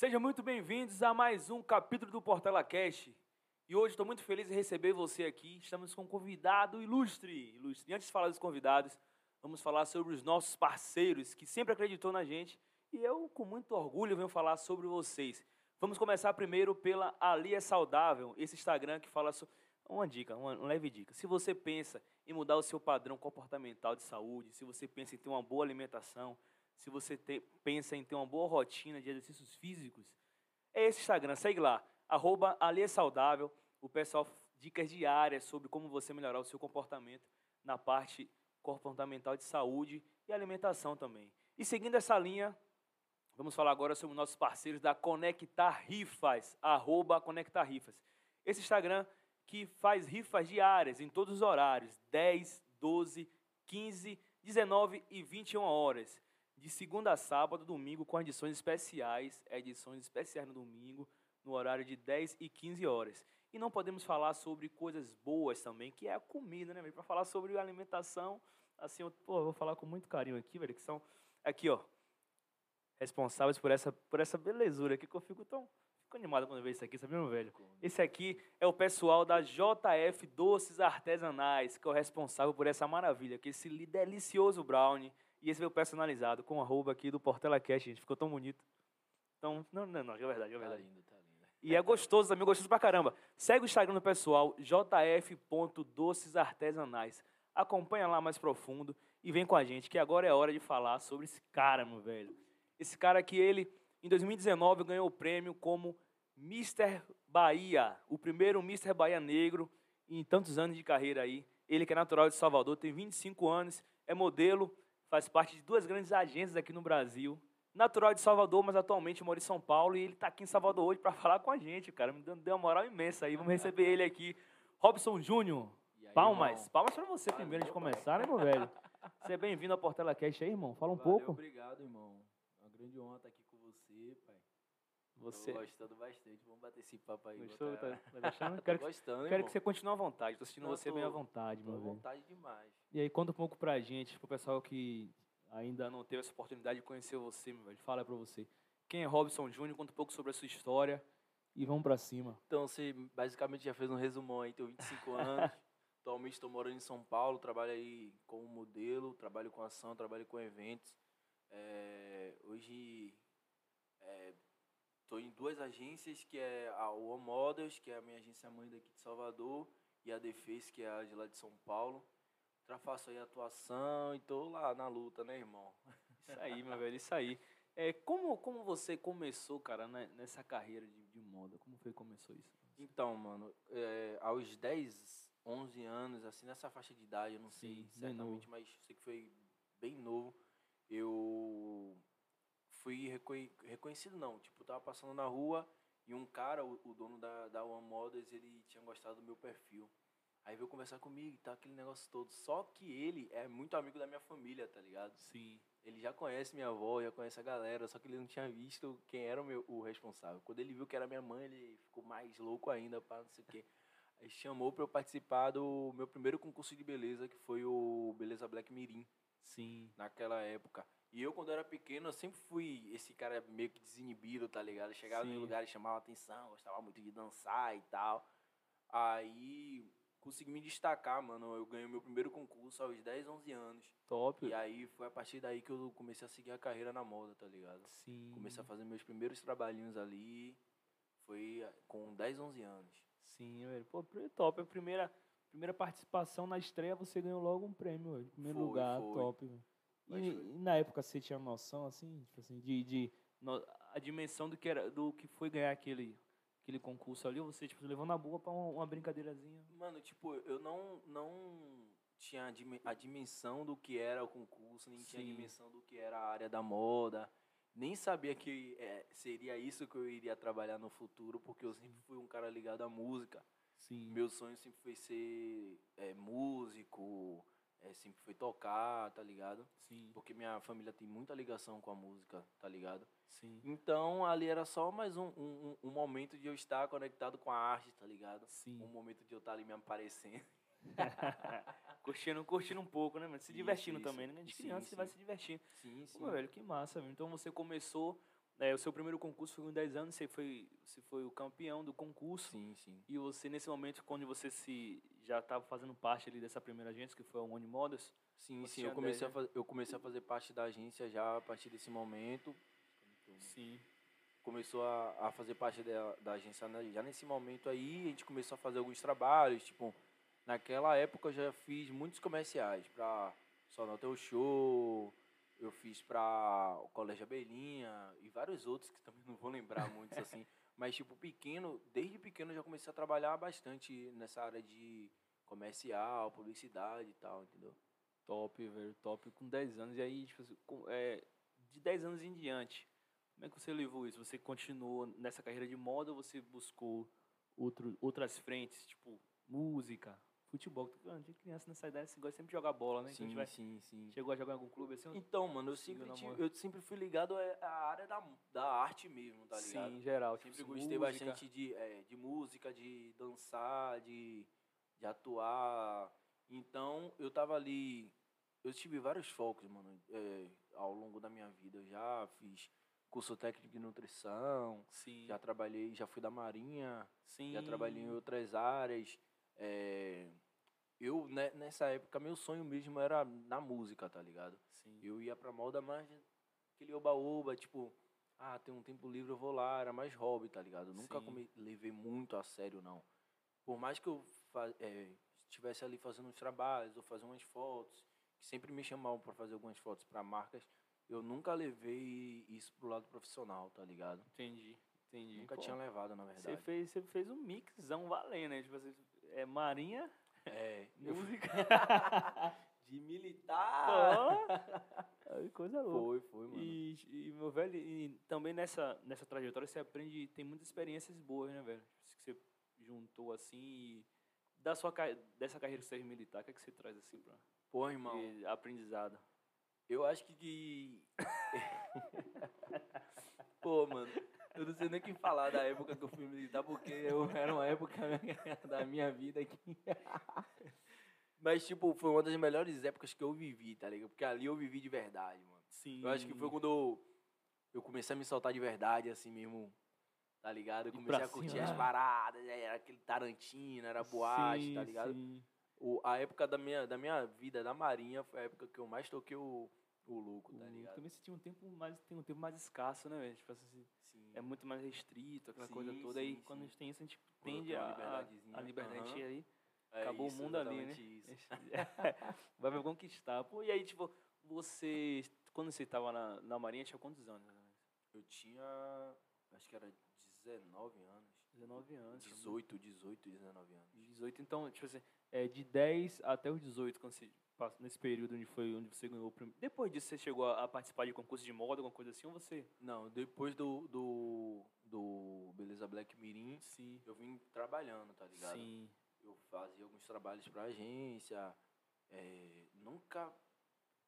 Sejam muito bem-vindos a mais um capítulo do Portela Cast. E hoje estou muito feliz em receber você aqui. Estamos com um convidado ilustre. ilustre. E antes de falar dos convidados, vamos falar sobre os nossos parceiros que sempre acreditou na gente. E eu, com muito orgulho, venho falar sobre vocês. Vamos começar primeiro pela Ali é Saudável, esse Instagram que fala sobre. Uma dica, uma, uma leve dica. Se você pensa em mudar o seu padrão comportamental de saúde, se você pensa em ter uma boa alimentação, se você te, pensa em ter uma boa rotina de exercícios físicos, é esse Instagram. Segue lá, arroba Ali é Saudável. O pessoal dicas diárias sobre como você melhorar o seu comportamento na parte comportamental de saúde e alimentação também. E seguindo essa linha, vamos falar agora sobre nossos parceiros da Conectar Rifas, arroba Conectar Rifas. Esse Instagram que faz rifas diárias em todos os horários, 10, 12, 15, 19 e 21 horas de segunda a sábado, domingo, com edições especiais, edições especiais no domingo, no horário de 10 e 15 horas. E não podemos falar sobre coisas boas também, que é a comida, né, Para falar sobre alimentação, assim, eu, pô, eu vou falar com muito carinho aqui, velho, que são aqui, ó, responsáveis por essa por essa belezura aqui que eu fico tão fico animado quando vejo isso aqui, sabe, meu velho? Esse aqui é o pessoal da JF Doces Artesanais, que é o responsável por essa maravilha, que é esse delicioso brownie e esse veio personalizado com o arroba aqui do Portela Cash, gente. Ficou tão bonito. Então, não, não, não, é verdade, é tá verdade. Tá lindo, tá lindo. E é gostoso também, gostoso pra caramba. Segue o Instagram do pessoal, jf.docesartesanais. Acompanha lá mais profundo e vem com a gente, que agora é hora de falar sobre esse cara, meu velho. Esse cara que ele, em 2019, ganhou o prêmio como Mr. Bahia, o primeiro Mr. Bahia negro em tantos anos de carreira aí. Ele que é natural de Salvador, tem 25 anos, é modelo, faz parte de duas grandes agências aqui no Brasil. Natural de Salvador, mas atualmente mora em São Paulo e ele está aqui em Salvador hoje para falar com a gente, cara. Me deu uma moral imensa aí. Vamos receber ele aqui. Robson Júnior. Palmas. Irmão? Palmas para você Valeu, primeiro de começar, né, meu velho? Seja bem-vindo ao Portela Cash aí, irmão. Fala um Valeu, pouco. Obrigado, irmão. É uma grande honra estar aqui com você, pai. Você... Tô gostando bastante. Vamos bater esse papo aí. Gostou? Tá, tá gostando? quero gostando, que, Quero que você continue à vontade. Tô assistindo Não, você tô, bem à vontade, meu velho. à vontade demais. E aí, conta um pouco pra gente, pro pessoal que ainda não teve essa oportunidade de conhecer você, meu velho. Fala pra você. Quem é Robson Júnior? Conta um pouco sobre a sua história e vamos pra cima. Então, você basicamente já fez um resumão aí. Tenho 25 anos. Atualmente estou morando em São Paulo. Trabalho aí como modelo, trabalho com ação, trabalho com eventos. É, hoje... É, Estou em duas agências, que é a One Models, que é a minha agência mãe daqui de Salvador, e a Defes, que é a de lá de São Paulo. Já faço aí atuação e tô lá na luta, né, irmão? Isso aí, meu velho, isso aí. É, como, como você começou, cara, né, nessa carreira de, de moda? Como foi que começou isso? Então, mano, é, aos 10, 11 anos, assim, nessa faixa de idade, eu não Sim, sei certamente, mas sei que foi bem novo, eu fui reconhecido não, tipo, tava passando na rua e um cara, o, o dono da, da One Models, ele tinha gostado do meu perfil. Aí veio conversar comigo e tá aquele negócio todo. Só que ele é muito amigo da minha família, tá ligado? Sim. Ele já conhece minha avó, já conhece a galera, só que ele não tinha visto quem era o, meu, o responsável. Quando ele viu que era minha mãe, ele ficou mais louco ainda, para não sei o quê. Aí chamou para eu participar do meu primeiro concurso de beleza, que foi o Beleza Black Mirim. Sim. Naquela época. E eu, quando era pequeno, eu sempre fui esse cara meio que desinibido, tá ligado? Eu chegava Sim. em lugar e chamava atenção, gostava muito de dançar e tal. Aí consegui me destacar, mano. Eu ganhei meu primeiro concurso aos 10, 11 anos. Top. E aí foi a partir daí que eu comecei a seguir a carreira na moda, tá ligado? Sim. Comecei a fazer meus primeiros trabalhinhos ali. Foi com 10, 11 anos. Sim, velho. Pô, top. A primeira, primeira participação na estreia, você ganhou logo um prêmio, velho. Primeiro foi, lugar, foi. top, velho. E, na época você tinha noção, assim, tipo assim, de, de no, a dimensão do que, era, do que foi ganhar aquele, aquele concurso ali, ou você, tipo, levou na boa pra uma, uma brincadeirazinha? Mano, tipo, eu não, não tinha a dimensão do que era o concurso, nem Sim. tinha a dimensão do que era a área da moda, nem sabia que é, seria isso que eu iria trabalhar no futuro, porque eu sempre fui um cara ligado à música. Sim. Meu sonho sempre foi ser é, músico, é, sempre foi tocar, tá ligado? Sim. Porque minha família tem muita ligação com a música, tá ligado? Sim. Então ali era só mais um, um, um momento de eu estar conectado com a arte, tá ligado? Sim. Um momento de eu estar ali me aparecendo. curtindo, curtindo um pouco, né, mas Se divertindo isso, também, né? De criança sim, você vai se divertindo. Sim, sim. Pô, velho, que massa, velho. Então você começou É, o seu primeiro concurso foi com 10 anos, você foi, você foi o campeão do concurso. Sim, sim. E você, nesse momento, quando você se já estava fazendo parte ali dessa primeira agência, que foi a One Modas, Sim, sim. Eu comecei, a 10, fazer, eu comecei a fazer parte da agência já a partir desse momento. sim, Começou a, a fazer parte da, da agência já nesse momento aí. A gente começou a fazer alguns trabalhos. Tipo, naquela época eu já fiz muitos comerciais para Só Não Teu Show. Eu fiz para o Colégio Abelhinha e vários outros que também não vou lembrar muitos assim. Mas, tipo, pequeno, desde pequeno eu já comecei a trabalhar bastante nessa área de comercial, publicidade e tal, entendeu? top, velho, top, com 10 anos. E aí, tipo, assim, com- é, de 10 anos em diante, como é que você levou isso? Você continuou nessa carreira de moda ou você buscou outro, outras frentes, tipo, música, futebol? De criança nessa idade você gosta sempre de jogar bola, né? Então, Sim, vai- sim, sim. Chegou a jogar em algum clube assim? Então, mano, eu sempre, tive- eu sempre fui ligado à à área da, da arte mesmo, tá ligado? Sim, em geral. Sempre tipo, gostei música. bastante de, é, de música, de dançar, de, de atuar. Então, eu tava ali. Eu tive vários focos, mano, é, ao longo da minha vida. Eu já fiz curso técnico de nutrição, Sim, já trabalhei, já fui da Marinha, sim. já trabalhei em outras áreas. é, eu, né, nessa época, meu sonho mesmo era na música, tá ligado? Sim. Eu ia pra moda mais aquele oba-oba, tipo, ah, tem um tempo livre, eu vou lá, era mais hobby, tá ligado? Eu Nunca come- levei muito a sério, não. Por mais que eu eh, estivesse ali fazendo uns trabalhos ou fazendo umas fotos, que sempre me chamavam pra fazer algumas fotos pra marcas, eu nunca levei isso pro lado profissional, tá ligado? Entendi, entendi. Nunca Pô, tinha levado, na Você verdade. fez, você fez um mixão valendo, né? Tipo, assim, é Marinha, É, música. de militar. Ai, coisa louca. Foi, foi, mano. E, e, meu velho, e também nessa, nessa trajetória você aprende, tem muitas experiências boas, né, velho? Que você juntou assim e da sua, dessa carreira ser militar, o que, é que você traz assim pra Pô, irmão, de aprendizado? Eu acho que. que- Pô, mano, eu não sei nem o que falar da época que eu fui militar, porque eu, era uma época da minha vida que. Mas, tipo, foi uma das melhores épocas que eu vivi, tá ligado? Porque ali eu vivi de verdade, mano. Sim. Eu acho que foi quando eu, eu comecei a me soltar de verdade, assim mesmo, tá ligado? Eu comecei a curtir cima. as paradas, era aquele Tarantino, era boate, tá Sim, ligado? sim. O, a época da minha, da minha vida da Marinha foi a época que eu mais toquei o, o louco, tá O- ligado? Também você tinha um tempo mais, tem um tempo mais escasso, né, velho? Tipo assim, Sim. É muito mais restrito, aquela coisa Sim, toda. Aí sim, quando sim. a gente tem isso, a gente Quando tende a, a, liberdadezinha, a liberdade aham. aí. É Acabou isso, o mundo ali, né? isso. Vai conquistar. Pô, e aí, tipo, você. Quando você tava na, na Marinha, tinha quantos anos? Eu tinha, acho que era 19 anos. 19 anos. 18, 18, 19 anos. 18, então, tipo assim, é de 10 até os 18, quando você nesse período onde foi onde você ganhou o primeiro. Depois disso, você chegou a, participar de concurso de moda, alguma coisa assim, ou você? Não, depois do, do, do Beleza Black Mirim, Sim. eu vim trabalhando, tá ligado? Sim. Eu fazia alguns trabalhos pra agência, é, nunca,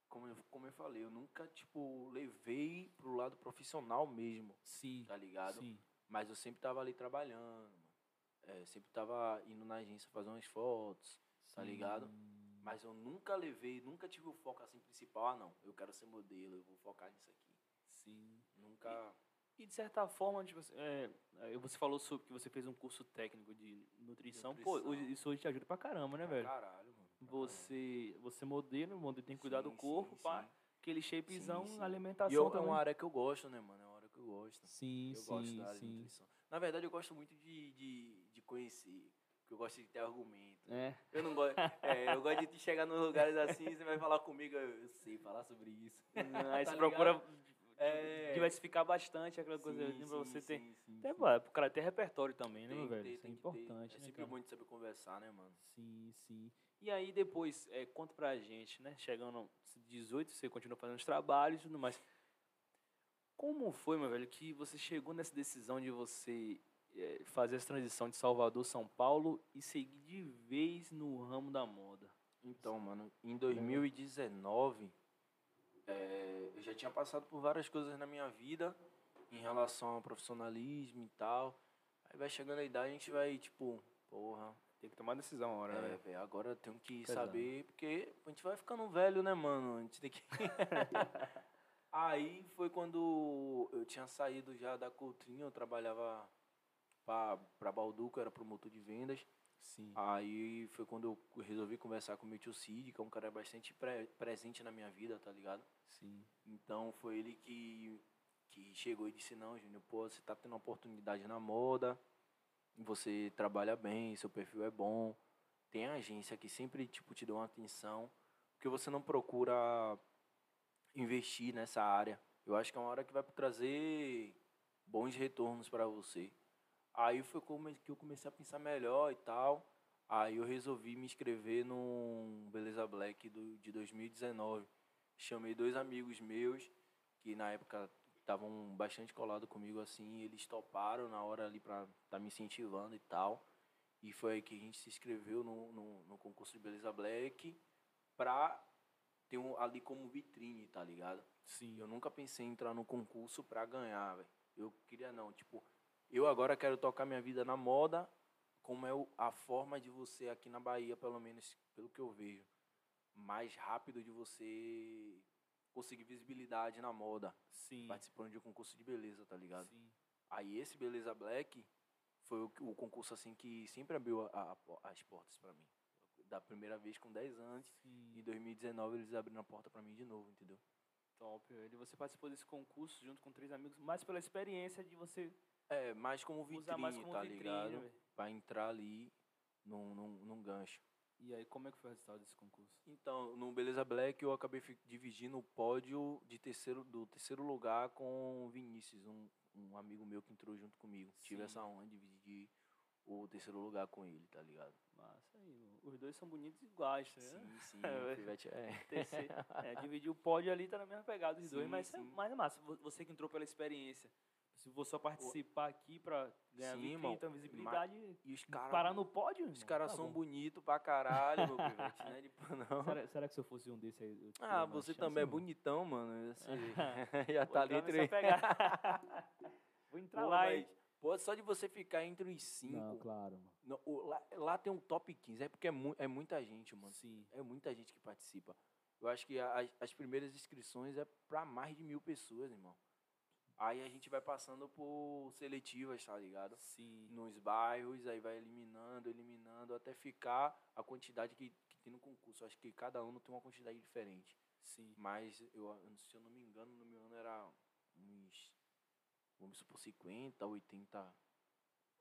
como eu, como eu falei, eu nunca, tipo, levei pro lado profissional mesmo, Sim. tá ligado? Sim. Mas eu sempre tava ali trabalhando. É, sempre tava indo na agência fazer umas fotos, tá ligado? Mas eu nunca levei, nunca tive o foco assim principal, ah não, eu quero ser modelo, eu vou focar nisso aqui. Sim. Nunca. E de certa forma, tipo, assim, é, é, você falou sobre que você fez um curso técnico de nutrição. Pô, Nutrição. hoje- isso hoje te ajuda pra caramba, né, velho? Caralho, mano. pra Você, você modelo, modelo tem que cuidar do corpo, sim, pá. sim. Aquele shapezão, Sim, sim. alimentação E eu, é também. uma área que eu gosto, né, mano? É uma área que eu gosto. Sim, eu gosto sim, da área de nutrição. Na verdade, eu gosto muito de, de, de conhecer. Eu gosto de ter argumento. É. Eu não gosto. é, eu gosto de chegar nos lugares assim, você vai falar comigo, eu, eu sei falar sobre isso. Aí você Tá procura ligado? É. diversificar bastante aquela coisa Sim, assim, pra você sim, ter. sim, Até, sim. pro cara ter repertório também, né, Tem que velho? ter, Isso é que ter. importante, É né, sempre cara? bom de saber conversar, né, mano? Sim, sim. E aí depois, é, conta pra gente, né? Chegando aos 18, você continua fazendo os trabalhos e tudo mais. Como foi, meu velho, que você chegou nessa decisão de você fazer essa transição de Salvador, São Paulo e seguir de vez no ramo da moda? Então, mano, em 2019, é, eu já tinha passado por várias coisas na minha vida em relação ao profissionalismo e tal. Aí vai chegando a idade, a gente vai, tipo, porra, Tem que tomar decisão a hora, é, né? velho, agora eu tenho que saber, porque a gente vai ficando velho, né, mano? A gente tem que. Aí foi quando eu tinha saído já da Coutrinho, eu trabalhava para Balduco, era promotor de vendas. Sim. Aí foi quando eu resolvi conversar com o meu tio Cid, que é um cara bastante pre presente na minha vida, tá ligado? Sim. Então foi ele que, que chegou e disse, não, Júnior, pô, você tá tendo uma oportunidade na moda, você trabalha bem, seu perfil é bom, tem agência que sempre, tipo, te dá uma atenção, porque você não procura investir nessa área. Eu acho que é uma hora que vai trazer bons retornos para você. Aí foi como que eu comecei a pensar melhor e tal. Aí eu resolvi me inscrever no Beleza Black do, de 2019. Chamei dois amigos meus que na época estavam bastante colados comigo assim, eles toparam na hora ali para estar tá me incentivando e tal. E foi aí que a gente se inscreveu no, no, no concurso de Beleza Black pra ter um, ali como vitrine, tá ligado? Sim. Eu nunca pensei em entrar no concurso pra ganhar, velho. Eu queria não, tipo, eu agora quero tocar minha vida na moda, como é a forma de você aqui na Bahia, pelo menos pelo que eu vejo, mais rápido de você conseguir visibilidade na moda. Sim. Participando de um concurso de beleza, tá ligado? Sim. Aí esse Beleza Black foi o, o concurso assim que sempre abriu a, a, as portas para mim. Da primeira vez com 10 anos, Sim. em 2019 eles abriram a porta para mim de novo, entendeu? Top, velho. Você participou desse concurso junto com três amigos, mais pela experiência de você É, mais como vitrine, usar mais como tá vitrine, ligado? velho. Pra entrar ali num, num, num gancho. E aí, como é que foi o resultado desse concurso? Então, no Beleza Black eu acabei dividindo o pódio de terceiro, do terceiro lugar com o Vinícius, um, um amigo meu que entrou junto comigo. Tive Sim. essa honra de dividir o terceiro lugar com ele, tá ligado? Massa aí. Os dois são bonitos iguais, vendo? Sim, sim, É. Pivete é. Terceiro, é, dividir o pódio ali tá na mesma pegada dos dois, Sim, mas, é, sim. mas é massa. Vo- Você que entrou pela experiência. Se você só participar aqui pra ganhar Sim, vitrine, irmão. então visibilidade, E os caras parar no pódio, os caras tá são bonitos pra caralho, meu pivete, é pá, não. Será, será que se eu fosse um desse aí... Ah, você chance, também é irmão? bonitão, mano. Você já Vou tá ali entre. Vou entrar Pô, lá, mas, hein? pô, só de você ficar entre os cinco. Não, claro, mano. Não, o- lá, lá tem um top 15. É porque é, mu é muita gente, mano. Sim. É muita gente que participa. Eu acho que a- as primeiras inscrições é pra mais de mil pessoas, irmão. Aí a gente vai passando por seletivas, tá ligado? Sim. Nos bairros, aí vai eliminando, eliminando, até ficar a quantidade que, que tem no concurso. Acho que cada ano tem uma quantidade diferente. Sim. Mas, eu, se eu não me engano, no meu ano era uns, vamos supor, 50, 80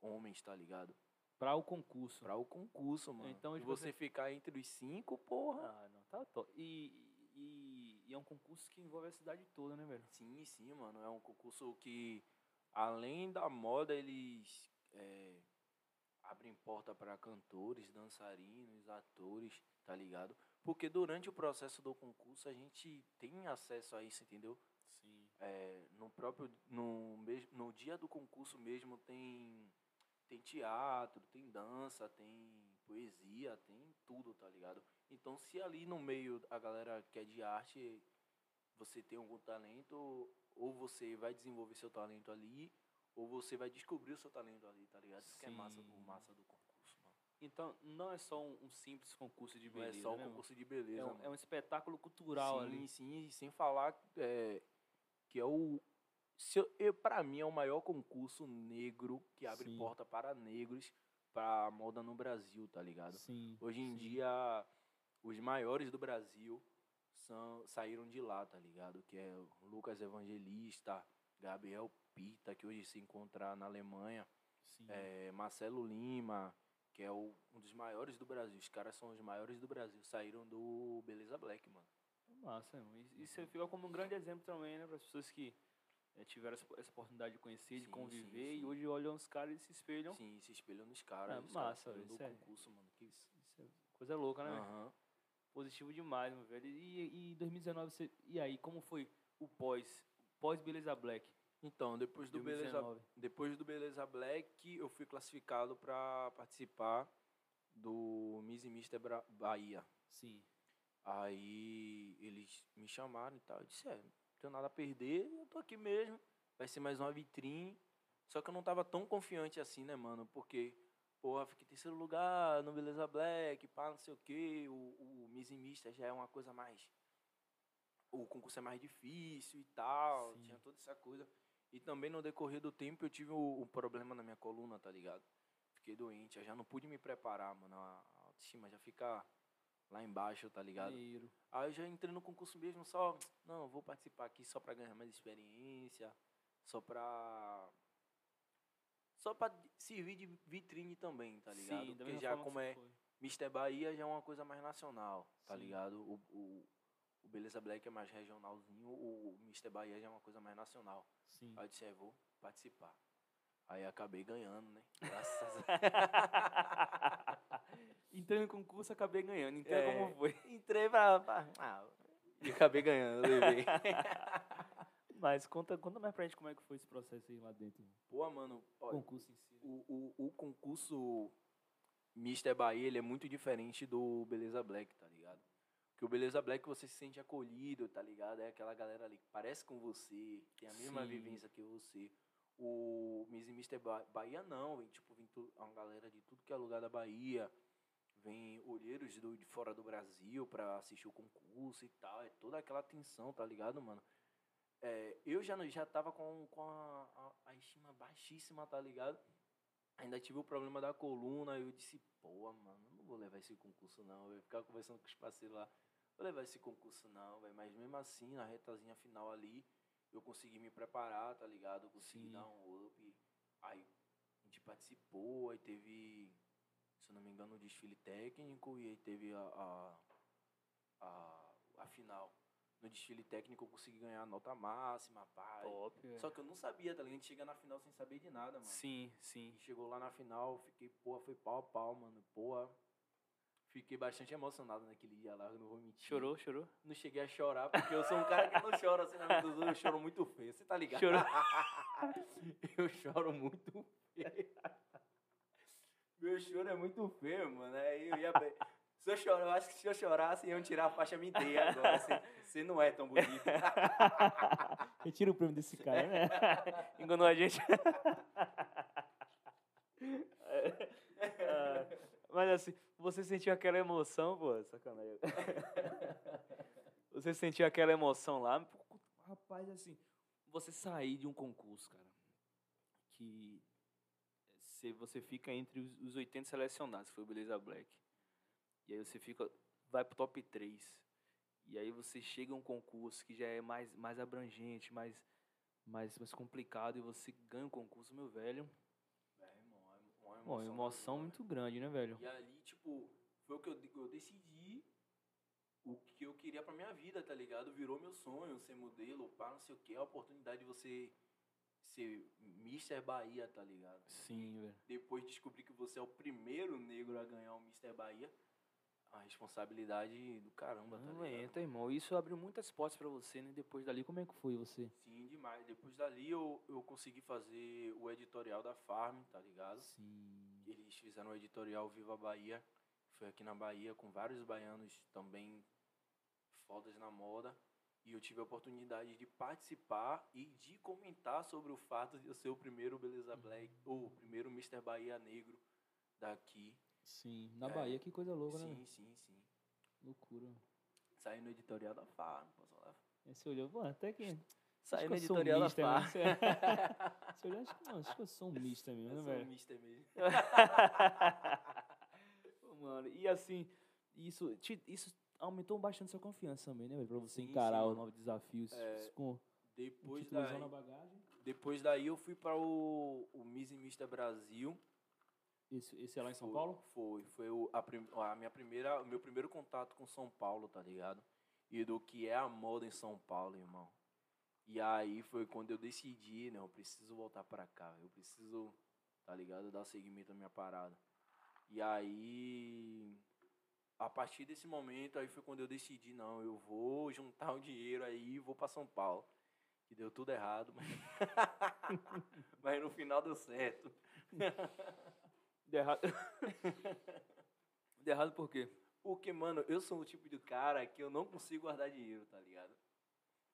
homens, tá ligado? Pra o concurso. Pra o concurso, mano. Então, e tipo, você ficar entre os cinco, porra. Ah, não, tá top. E, e, e é um concurso que envolve a cidade toda, né, velho? Sim, sim, mano. É um concurso que, além da moda, eles é, abrem porta para cantores, dançarinos, atores, tá ligado? Porque durante o processo do concurso a gente tem acesso a isso, entendeu? Sim. É, no próprio no, no dia do concurso mesmo tem tem teatro, tem dança, tem poesia, tem tudo, tá ligado? Então se ali no meio a galera que é de arte, você tem algum talento, ou você vai desenvolver seu talento ali, ou você vai descobrir o seu talento ali, tá ligado? Isso que é massa, do- massa do concurso, mano. Então, não é só um, um simples concurso de Não beleza, é só um né, mano? concurso de beleza, É um, mano. é um espetáculo cultural sim, ali. Sim, e sem falar é, que é o. Se eu, eu, pra mim, é o maior concurso negro que abre Sim. porta para negros pra moda no Brasil, tá ligado? Sim. Hoje em sim. dia, os maiores do Brasil são, saíram de lá, tá ligado? Que é o Lucas Evangelista, Gabriel Pita, que hoje se encontra na Alemanha, é, Marcelo Lima, que é o- um dos maiores do Brasil. Os caras são os maiores do Brasil. Saíram do Beleza Black, mano. Massa, irmão. E, e você fica como um grande exemplo também, né? Para as pessoas que eh, tiveram essa, oportunidade de conhecer, de Sim, conviver, sim, e sim. hoje olham os caras e se espelham. Sim, se espelham nos caras. É, caras massa, do isso é- concurso, mano. Que isso. É coisa louca, né? Aham. Positivo demais, meu velho. E, e 2019, você, e aí, como foi o pós? Pós Beleza Black? Então, depois do, Beleza, 2019. depois do Beleza Black, eu fui classificado para participar do Miss e Mister Bra- Bahia. Sim. Aí eles me chamaram e tal. Eu disse, é, não tenho nada a perder, eu tô aqui mesmo. Vai ser mais uma vitrine. Só que eu não tava tão confiante assim, né, mano? Porque, porra, fiquei em terceiro lugar no Beleza Black, pá, não sei o quê. O, o Miss Mister já é uma coisa mais o concurso é mais difícil e tal, Sim. tinha toda essa coisa. E também no decorrer do tempo eu tive um, um problema na minha coluna, tá ligado? Fiquei doente, eu já não pude me preparar, mano. A autoestima já fica lá embaixo, tá ligado? Maneiro. Aí eu já entrei no concurso mesmo só, não, eu vou participar aqui só pra ganhar mais experiência, só pra. Só pra servir de vitrine também, tá ligado? Sim, Porque já como é foi. Mr. Bahia já é uma coisa mais nacional, tá Sim. ligado? O, o, o Beleza Black é mais regionalzinho, o Mr. Bahia já é uma coisa mais nacional. Sim. Aí eu disse, é, vou participar. Aí acabei ganhando, né? Graças a Entrei no concurso, acabei ganhando. Então É. como foi? Entrei pra. pra- Ah, e acabei ganhando, levei. Mas conta, conta mais pra gente como é que foi esse processo aí lá dentro. Pô, mano, O olha, concurso em si. o, o, o concurso Mr. Bahia, ele é muito diferente do Beleza Black, tá ligado? Porque o Beleza Black você se sente acolhido, tá ligado? É aquela galera ali que parece com você, tem a mesma Sim. vivência que você. O Miss e Mr. Ba- Bahia não, vem, tipo, vem uma galera de tudo que é lugar da Bahia. Vem olheiros do, de fora do Brasil pra assistir o concurso e tal. É toda aquela tensão, tá ligado, mano? É, eu já, já tava com, com a, a, a estima baixíssima, tá ligado? Ainda tive o problema da coluna, eu disse, pô, mano, não vou levar esse concurso não. Eu ia ficar conversando com os parceiros lá, vou levar esse concurso não, velho. Mas mesmo assim, na retazinha final ali, eu consegui me preparar, tá ligado? Eu consegui Sim. dar um up. Aí a gente participou, aí teve, se eu não me engano, o desfile técnico e aí teve a, a, a, a final. No desfile técnico eu consegui ganhar a nota máxima, pá. Top, velho. Só que eu não sabia, tá ligado? A gente chega na final sem saber de nada, mano. Sim, sim. Chegou lá na final, fiquei, porra, foi pau a pau, mano. Porra. Fiquei bastante emocionado naquele dia lá, eu não vou mentir. Chorou, chorou? Não cheguei a chorar, porque eu sou um cara que não chora assim na vida dos outros, eu choro muito feio, você tá ligado? Chorou? eu choro muito feio. Meu choro é muito feio, mano. Aí eu ia. Se eu chorar, eu acho que se eu chorasse, iam tirar a faixa me inteira agora. Você, você não é tão bonito. Retira o prêmio desse cara, né? Enganou a gente. Ah, mas assim, você sentiu aquela emoção, pô, sacanagem. Você sentiu aquela emoção lá? Rapaz, assim, você sair de um concurso, cara, que se você fica entre os, os 80 selecionados, que foi o Beleza Black, e aí você fica, vai pro top 3, e aí você chega a um concurso que já é mais, mais abrangente, mais, mais, mais complicado, e você ganha o concurso, meu velho. É, irmão, é uma Bom, da emoção muito grande, né, velho? E ali, tipo, foi o que eu, eu decidi o que eu queria pra minha vida, tá ligado? Virou meu sonho, ser modelo, pá, não sei o que, a oportunidade de você ser Mr. Bahia, tá ligado? Sim, velho. Depois descobrir que você é o primeiro negro a ganhar o Mr. Bahia, a responsabilidade do caramba, tá Não ligado? entra, irmão. Isso abriu muitas portas pra você, né? Depois dali, como é que foi você? Sim, demais. Depois dali eu, eu consegui fazer o editorial da Farm, tá ligado? Sim. Eles fizeram o editorial Viva Bahia. Foi aqui na Bahia com vários baianos também fodas na moda. E eu tive a oportunidade de participar e de comentar sobre o fato de eu ser o primeiro Beleza Black, ou o primeiro Mr. Bahia negro daqui. Sim. Na É. Bahia, que coisa louca, né? sim, velho? sim, sim. Loucura. Saí no editorial da Farm, posso falar? Você olhou, pô, até que. Saí no eu editorial da né? Farm. Você- Você olhou, acho que, não, acho que eu sou um mister mesmo, Eu né, sou um velho? mister mesmo. Mano, e assim, isso, te- isso aumentou bastante sua confiança também, né, velho? Pra você Sim, encarar sim. os novos desafios É, com Depois daí, depois daí eu fui para o, o Miss e Mister Brasil. Esse, esse é lá em São Foi- Paulo? Foi, foi o, a, prim- a minha primeira, o meu primeiro contato com São Paulo, tá ligado? E do que é a moda em São Paulo, irmão. E aí foi quando eu decidi, né, eu preciso voltar pra cá, eu preciso, tá ligado, dar seguimento à minha parada. E aí a partir desse momento aí foi quando eu decidi, não, eu vou juntar o dinheiro aí e vou pra São Paulo. Que deu tudo errado, mas, mas no final deu certo. De errado. De errado por quê? Porque, mano, eu sou o tipo de cara que eu não consigo guardar dinheiro, tá ligado?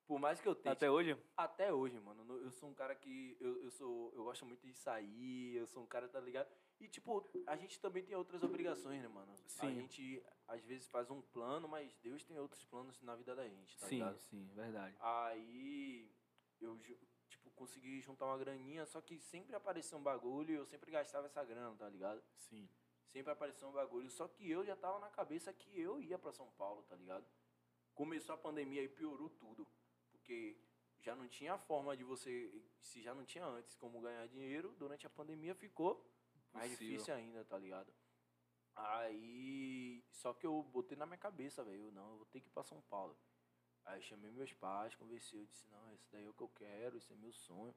Por mais que eu tente. Até hoje? Até hoje, mano. no- Eu sou um cara que. Eu, eu sou. Eu gosto muito de sair, eu sou um cara, tá ligado? E, tipo, a gente também tem outras obrigações, né, mano? A Sim. gente, às vezes, faz um plano, mas Deus tem outros planos na vida da gente, tá sim, ligado? sim, verdade. Aí eu, consegui juntar uma graninha, só que sempre aparecia um bagulho e eu sempre gastava essa grana, tá ligado? Sim. Sempre aparecia um bagulho, só que eu já tava na cabeça que eu ia pra São Paulo, tá ligado? Começou a pandemia e piorou tudo, porque já não tinha forma de você, se já não tinha antes como ganhar dinheiro, durante a pandemia ficou mais Possível. difícil ainda, tá ligado? Aí, só que eu botei na minha cabeça, velho, não, eu vou ter que ir pra São Paulo. Aí eu chamei meus pais, conversei, eu disse, não, esse daí é o que eu quero, esse é meu sonho.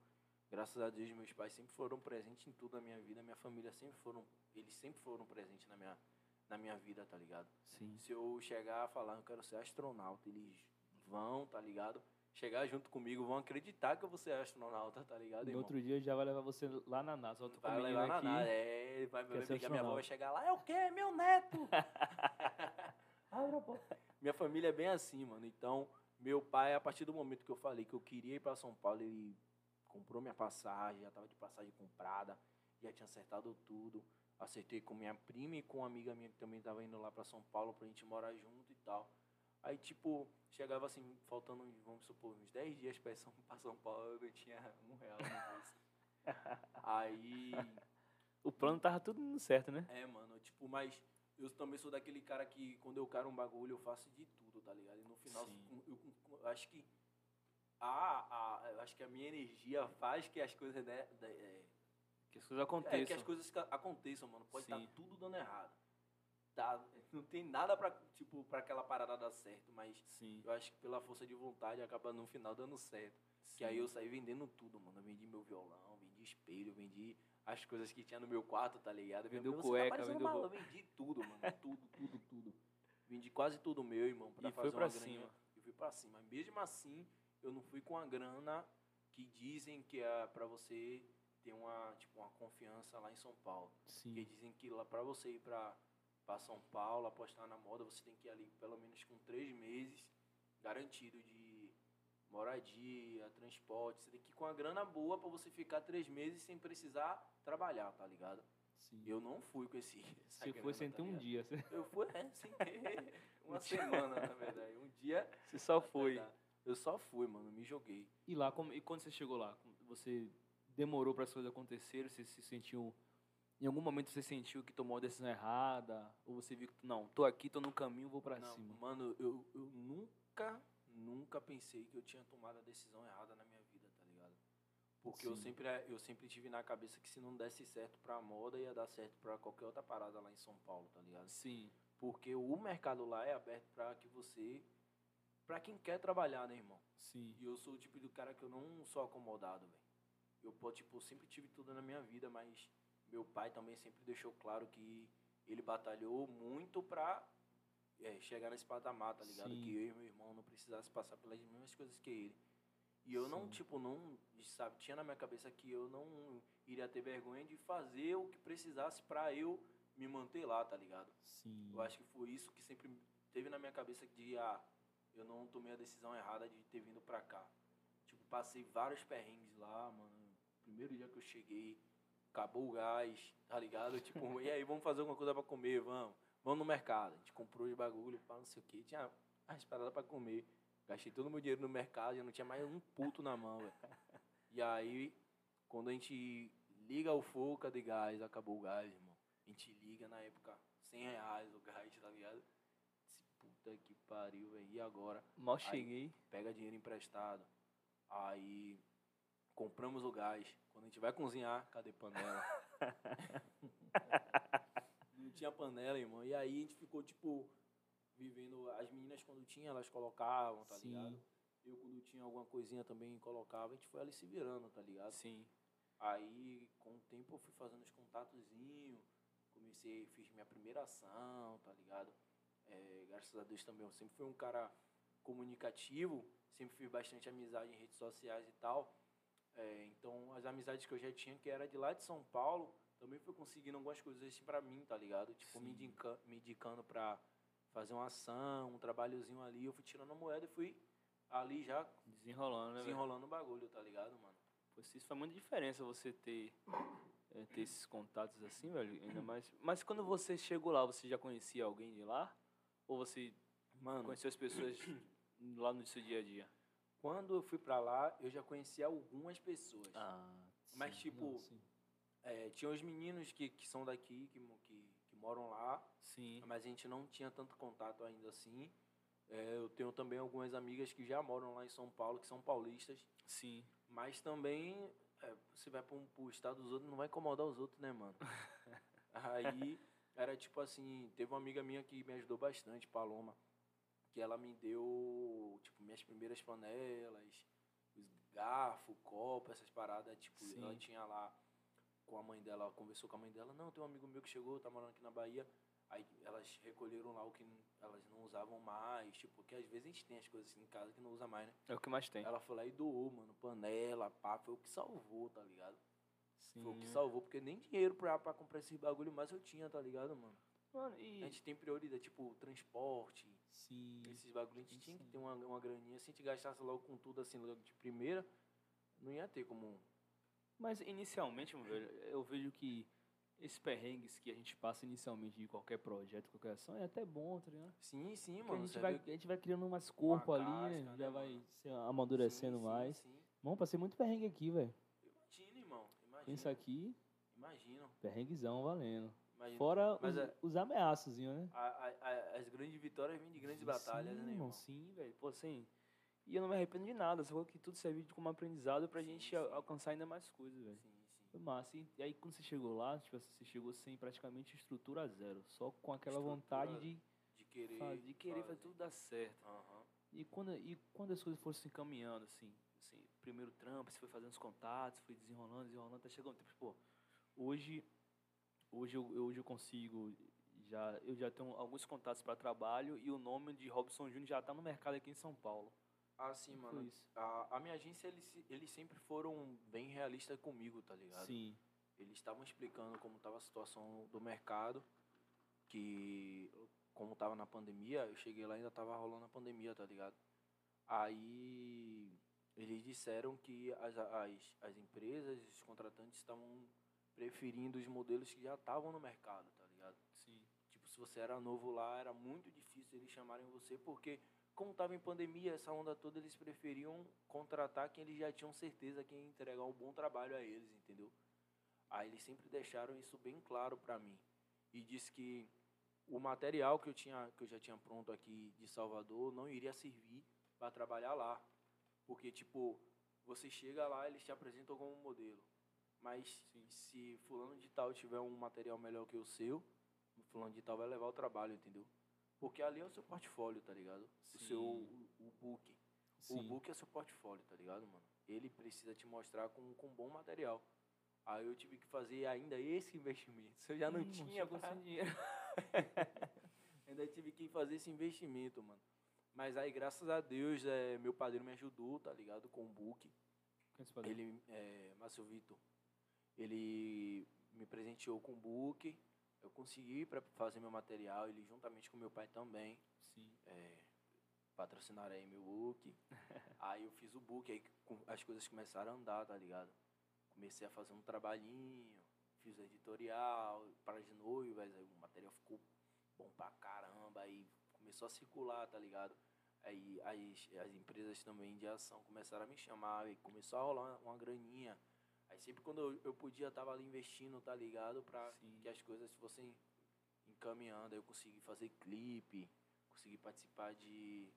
Graças a Deus, meus pais sempre foram presentes em tudo na minha vida, minha família sempre foram, eles sempre foram presentes na minha, na minha vida, tá ligado? Sim. Se eu chegar a falar, eu quero ser astronauta, eles vão, tá ligado? Chegar junto comigo, vão acreditar que eu vou ser astronauta, tá ligado, No irmão? outro dia já vai levar você lá na NASA. Outro Vai levar na nada, é, vai, ser brigar, minha avó vai chegar lá, é o quê? Meu neto! Abre a porta. Minha família é bem assim, mano. Então, meu pai, a partir do momento que eu falei que eu queria ir pra São Paulo, ele comprou minha passagem, já tava de passagem comprada, já tinha acertado tudo. Acertei com minha prima e com uma amiga minha que também tava indo lá pra São Paulo pra gente morar junto e tal. Aí, tipo, chegava assim, faltando, vamos supor, uns 10 dias ir São- pra São Paulo, eu não tinha um real no bolso. Aí, O plano tava tudo certo, né? é, mano, tipo, mas eu também sou daquele cara que quando eu quero um bagulho eu faço de tudo, tá ligado? Final Sim. eu, eu- eu acho que a, a, acho que a minha energia faz que as coisas, né, é, Que as coisas aconteçam. é, que as coisas aconteçam, mano. Pode estar Sim. tudo dando errado. Tá, não tem nada pra, tipo, pra aquela parada dar certo, mas Sim. eu acho que pela força de vontade acaba no final dando certo. Que aí eu saí vendendo tudo, mano. Eu vendi meu violão, vendi espelho, vendi as coisas que tinha no meu quarto, tá ligado? Vendeu "Você cueca, tá vendeu maluco." bo- Eu vendi tudo, mano. Tudo, tudo, tudo. Vendi quase tudo meu, irmão, pra E foi fazer pra uma cima. E fui pra cima. Mesmo assim, eu não fui com a grana que dizem que é pra você ter uma, tipo, uma confiança lá em São Paulo. Sim. dizem que lá pra você ir pra, pra São Paulo, apostar na moda, você tem que ir ali pelo menos com três meses garantido de moradia, transporte. Você tem que ir com a grana boa pra você ficar três meses sem precisar trabalhar, tá ligado? Sim. Eu não fui com esse. essa Você grana, foi sem tá ter um dia. Você Eu fui, é, sem ter uma semana, na verdade. Um dia. você só foi. Tá, Eu só fui, mano, me joguei. E lá, como, e quando você chegou lá, você demorou para as coisas acontecerem? Você se sentiu. Em algum momento você sentiu que tomou a decisão errada? Ou você viu que, não, tô aqui, tô no caminho, vou Não, cima? mano, eu, eu nunca, nunca pensei que eu tinha tomado a decisão errada na minha tá? Porque eu Sim. sempre, eu sempre tive na cabeça que se não desse certo pra moda, ia dar certo pra qualquer outra parada lá em São Paulo, tá ligado? Sim. Porque o mercado lá é aberto pra que você. pra quem quer trabalhar, né, irmão? Sim. E eu sou o tipo do cara que eu não sou acomodado, velho. Eu, tipo, sempre tive tudo na minha vida, mas meu pai também sempre deixou claro que ele batalhou muito pra é, chegar nesse patamar, tá ligado? Sim. Que eu e meu irmão não precisasse passar pelas mesmas coisas que ele. E eu não, Sim. tipo, não, sabe, tinha na minha cabeça que eu não iria ter vergonha de fazer o que precisasse pra eu me manter lá, tá ligado? Sim. Eu acho que foi isso que sempre teve na minha cabeça de ah, eu não tomei a decisão errada de ter vindo pra cá. Tipo, passei vários perrengues lá, mano. Primeiro dia que eu cheguei, acabou o gás, tá ligado? Tipo, e aí, vamos fazer alguma coisa pra comer, vamos. Vamos no mercado. A gente comprou os bagulho, pá, não sei o quê. Tinha as paradas pra comer. Gastei todo o meu dinheiro no mercado, já não tinha mais um puto na mão, velho. E aí, quando a gente liga o fogo, cadê gás? Acabou o gás, irmão. A gente liga na época 100 reais o gás, tá ligado? Disse, puta que pariu, velho. E agora? Mal cheguei. Pega dinheiro emprestado. Aí compramos o gás. Quando a gente vai cozinhar, cadê panela? Não tinha panela, irmão. E aí a gente ficou, tipo, vivendo. As meninas, quando tinha, elas colocavam, tá Sim. ligado? Eu, quando tinha alguma coisinha também, colocava. A gente foi ali se virando, tá ligado? Sim. Aí, com o tempo, eu fui fazendo os contatozinhos, comecei, fiz minha primeira ação, tá ligado? É, graças a Deus também, eu sempre fui um cara comunicativo, sempre fiz bastante amizade em redes sociais e tal. É, então, as amizades que eu já tinha, que era de lá de São Paulo, também fui conseguindo algumas coisas assim pra mim, tá ligado? Tipo, me Sim. indica, me indicando pra fazer uma ação, um trabalhozinho ali, eu fui tirando a moeda e fui ali já Desenrolando, né? desenrolando o bagulho, tá ligado, mano? Pô, Isso faz muita diferença você ter, eh, ter esses contatos assim, velho. Ainda mais. Mas quando você chegou lá, você já conhecia alguém de lá? Ou você Mano, conheceu as pessoas lá no seu dia a dia? quando eu fui pra lá, eu já conheci algumas pessoas. Ah, Mas, sim, tipo, não. É, tinha os meninos que, que são daqui, que moram lá, Sim. mas a gente não tinha tanto contato ainda assim. É, eu tenho também algumas amigas que já moram lá em São Paulo, que são paulistas, Sim. mas também é, você vai para o estado dos outros, não vai incomodar os outros, né, mano? Aí era tipo assim, teve uma amiga minha que me ajudou bastante, Paloma, que ela me deu, tipo, minhas primeiras panelas, os garfo, copo, essas paradas, tipo, Sim. ela tinha lá com a mãe dela, ela conversou com a mãe dela, não, tem um amigo meu que chegou, tá morando aqui na Bahia. Aí elas recolheram lá o que elas não usavam mais, tipo, porque às vezes a gente tem as coisas assim em casa que não usa mais, né? É o que mais tem. Ela foi lá e doou, mano, panela, pá, foi o que salvou, tá ligado? Sim. Foi o que salvou, porque nem dinheiro pra, pra comprar esses bagulho mais eu tinha, tá ligado, mano? Mano, A e. gente tem prioridade, tipo, transporte, Sim. esses bagulho, a gente tinha que Sim. ter uma, uma graninha. Se a gente gastasse logo com tudo assim, logo de primeira, não ia ter como. Mas inicialmente, meu velho, eu vejo que esses perrengues que a gente passa inicialmente de qualquer projeto, qualquer ação, é até bom, tá ligado? Sim, sim, Porque mano. a, gente vai, vê- a gente vai criando umas corpo ali, casca, né? né, já vai mano? se amadurecendo Sim, sim, mais. sim. Bom, passei muito perrengue aqui, velho. Imagina, irmão. Imagina. Pensa aqui, Imagina. perrenguezão valendo. imagina. Fora Mas os, é- os ameaçozinhos, né? A- a- a- as grandes vitórias vêm de grandes batalhas, sim, né, irmão? Sim, velho. Pô, assim. E eu não me arrependo de nada, só que tudo serviu como aprendizado pra Sim, gente sim. al- alcançar ainda mais coisas, velho. Sim, sim. Foi massa. E, aí quando você chegou lá, tipo assim, você chegou sem praticamente estrutura zero. Só com aquela Estrutura vontade de, De querer. fazer, de querer fazer tudo dar certo. Aham. E quando, e quando as coisas foram se encaminhando, assim, assim, primeiro trampo, você foi fazendo os contatos, foi desenrolando, desenrolando, até chegou um tempo, pô, hoje, hoje eu, eu- hoje eu consigo, já, eu já tenho alguns contatos para trabalho e o nome de Robson Júnior já está no mercado aqui em São Paulo. Ah, sim, mano. isso. A, a minha agência, eles, eles sempre foram bem realistas comigo, tá ligado? Sim, Eles estavam explicando como estava a situação do mercado, que como estava na pandemia, eu cheguei lá e ainda estava rolando a pandemia, tá ligado? Aí eles disseram que as, as, as empresas, os contratantes estavam preferindo os modelos que já estavam no mercado, tá ligado? sim, Tipo, se você era novo lá, era muito difícil eles chamarem você, porque como estava em pandemia, essa onda toda, eles preferiam contratar quem eles já tinham certeza que ia entregar um bom trabalho a eles, entendeu? Aí eles sempre deixaram isso bem claro para mim. E disse que o material que eu, tinha, que eu já tinha pronto aqui de Salvador não iria servir para trabalhar lá. Porque, tipo, você chega lá, eles te apresentam como modelo. Mas se fulano de tal tiver um material melhor que o seu, o fulano de tal vai levar o trabalho, entendeu? Porque ali é o seu portfólio, tá ligado? O Sim. seu o, o book. O sim. book é seu portfólio, tá ligado, mano? Ele precisa te mostrar com, com bom material. Aí eu tive que fazer ainda esse investimento. Se eu já não Hum, tinha pra... dinheiro. ainda tive que fazer esse investimento, mano. Mas aí, graças a Deus, é, meu padrinho me ajudou, tá ligado? Com o book. Quem se padrão? Ele, é, Márcio Vitor, ele me presenteou com o book. Eu consegui para fazer meu material, ele juntamente com meu pai também Sim, é, patrocinaram aí meu book. aí eu fiz o book, aí as coisas começaram a andar, tá ligado? Comecei a fazer um trabalhinho, fiz o editorial, para as noivas, aí o material ficou bom pra caramba, aí começou a circular, tá ligado? Aí as, as empresas também de ação começaram a me chamar, e começou a rolar uma, uma graninha. Aí sempre quando eu, eu podia, eu tava ali investindo, tá ligado? Pra Sim. que as coisas fossem encaminhando. Aí eu consegui fazer clipe, consegui participar de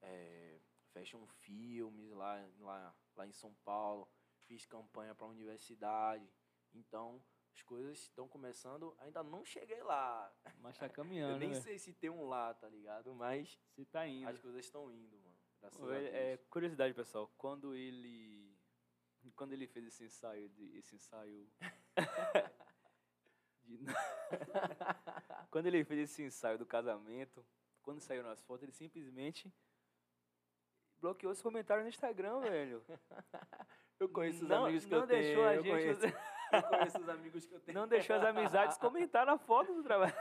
é, fashion filmes lá, lá, lá em São Paulo. Fiz campanha para a universidade. Então, as coisas estão começando. Ainda não cheguei lá. mas tá Eu caminhando, nem né? sei se tem um lá, tá ligado? Mas Você tá indo. as coisas estão indo, mano. Graças Ô, a ele- Deus. é, curiosidade, pessoal. Quando ele. Quando ele fez esse ensaio, de, esse ensaio. de- quando ele fez esse ensaio do casamento, quando saíram as fotos, ele simplesmente bloqueou os comentários no Instagram, velho. Eu conheço os Não- amigos que não eu tenho. deixou a eu gente- Conheço, eu conheço os amigos que eu tenho. Não deixou as amizades comentar na foto do trabalho.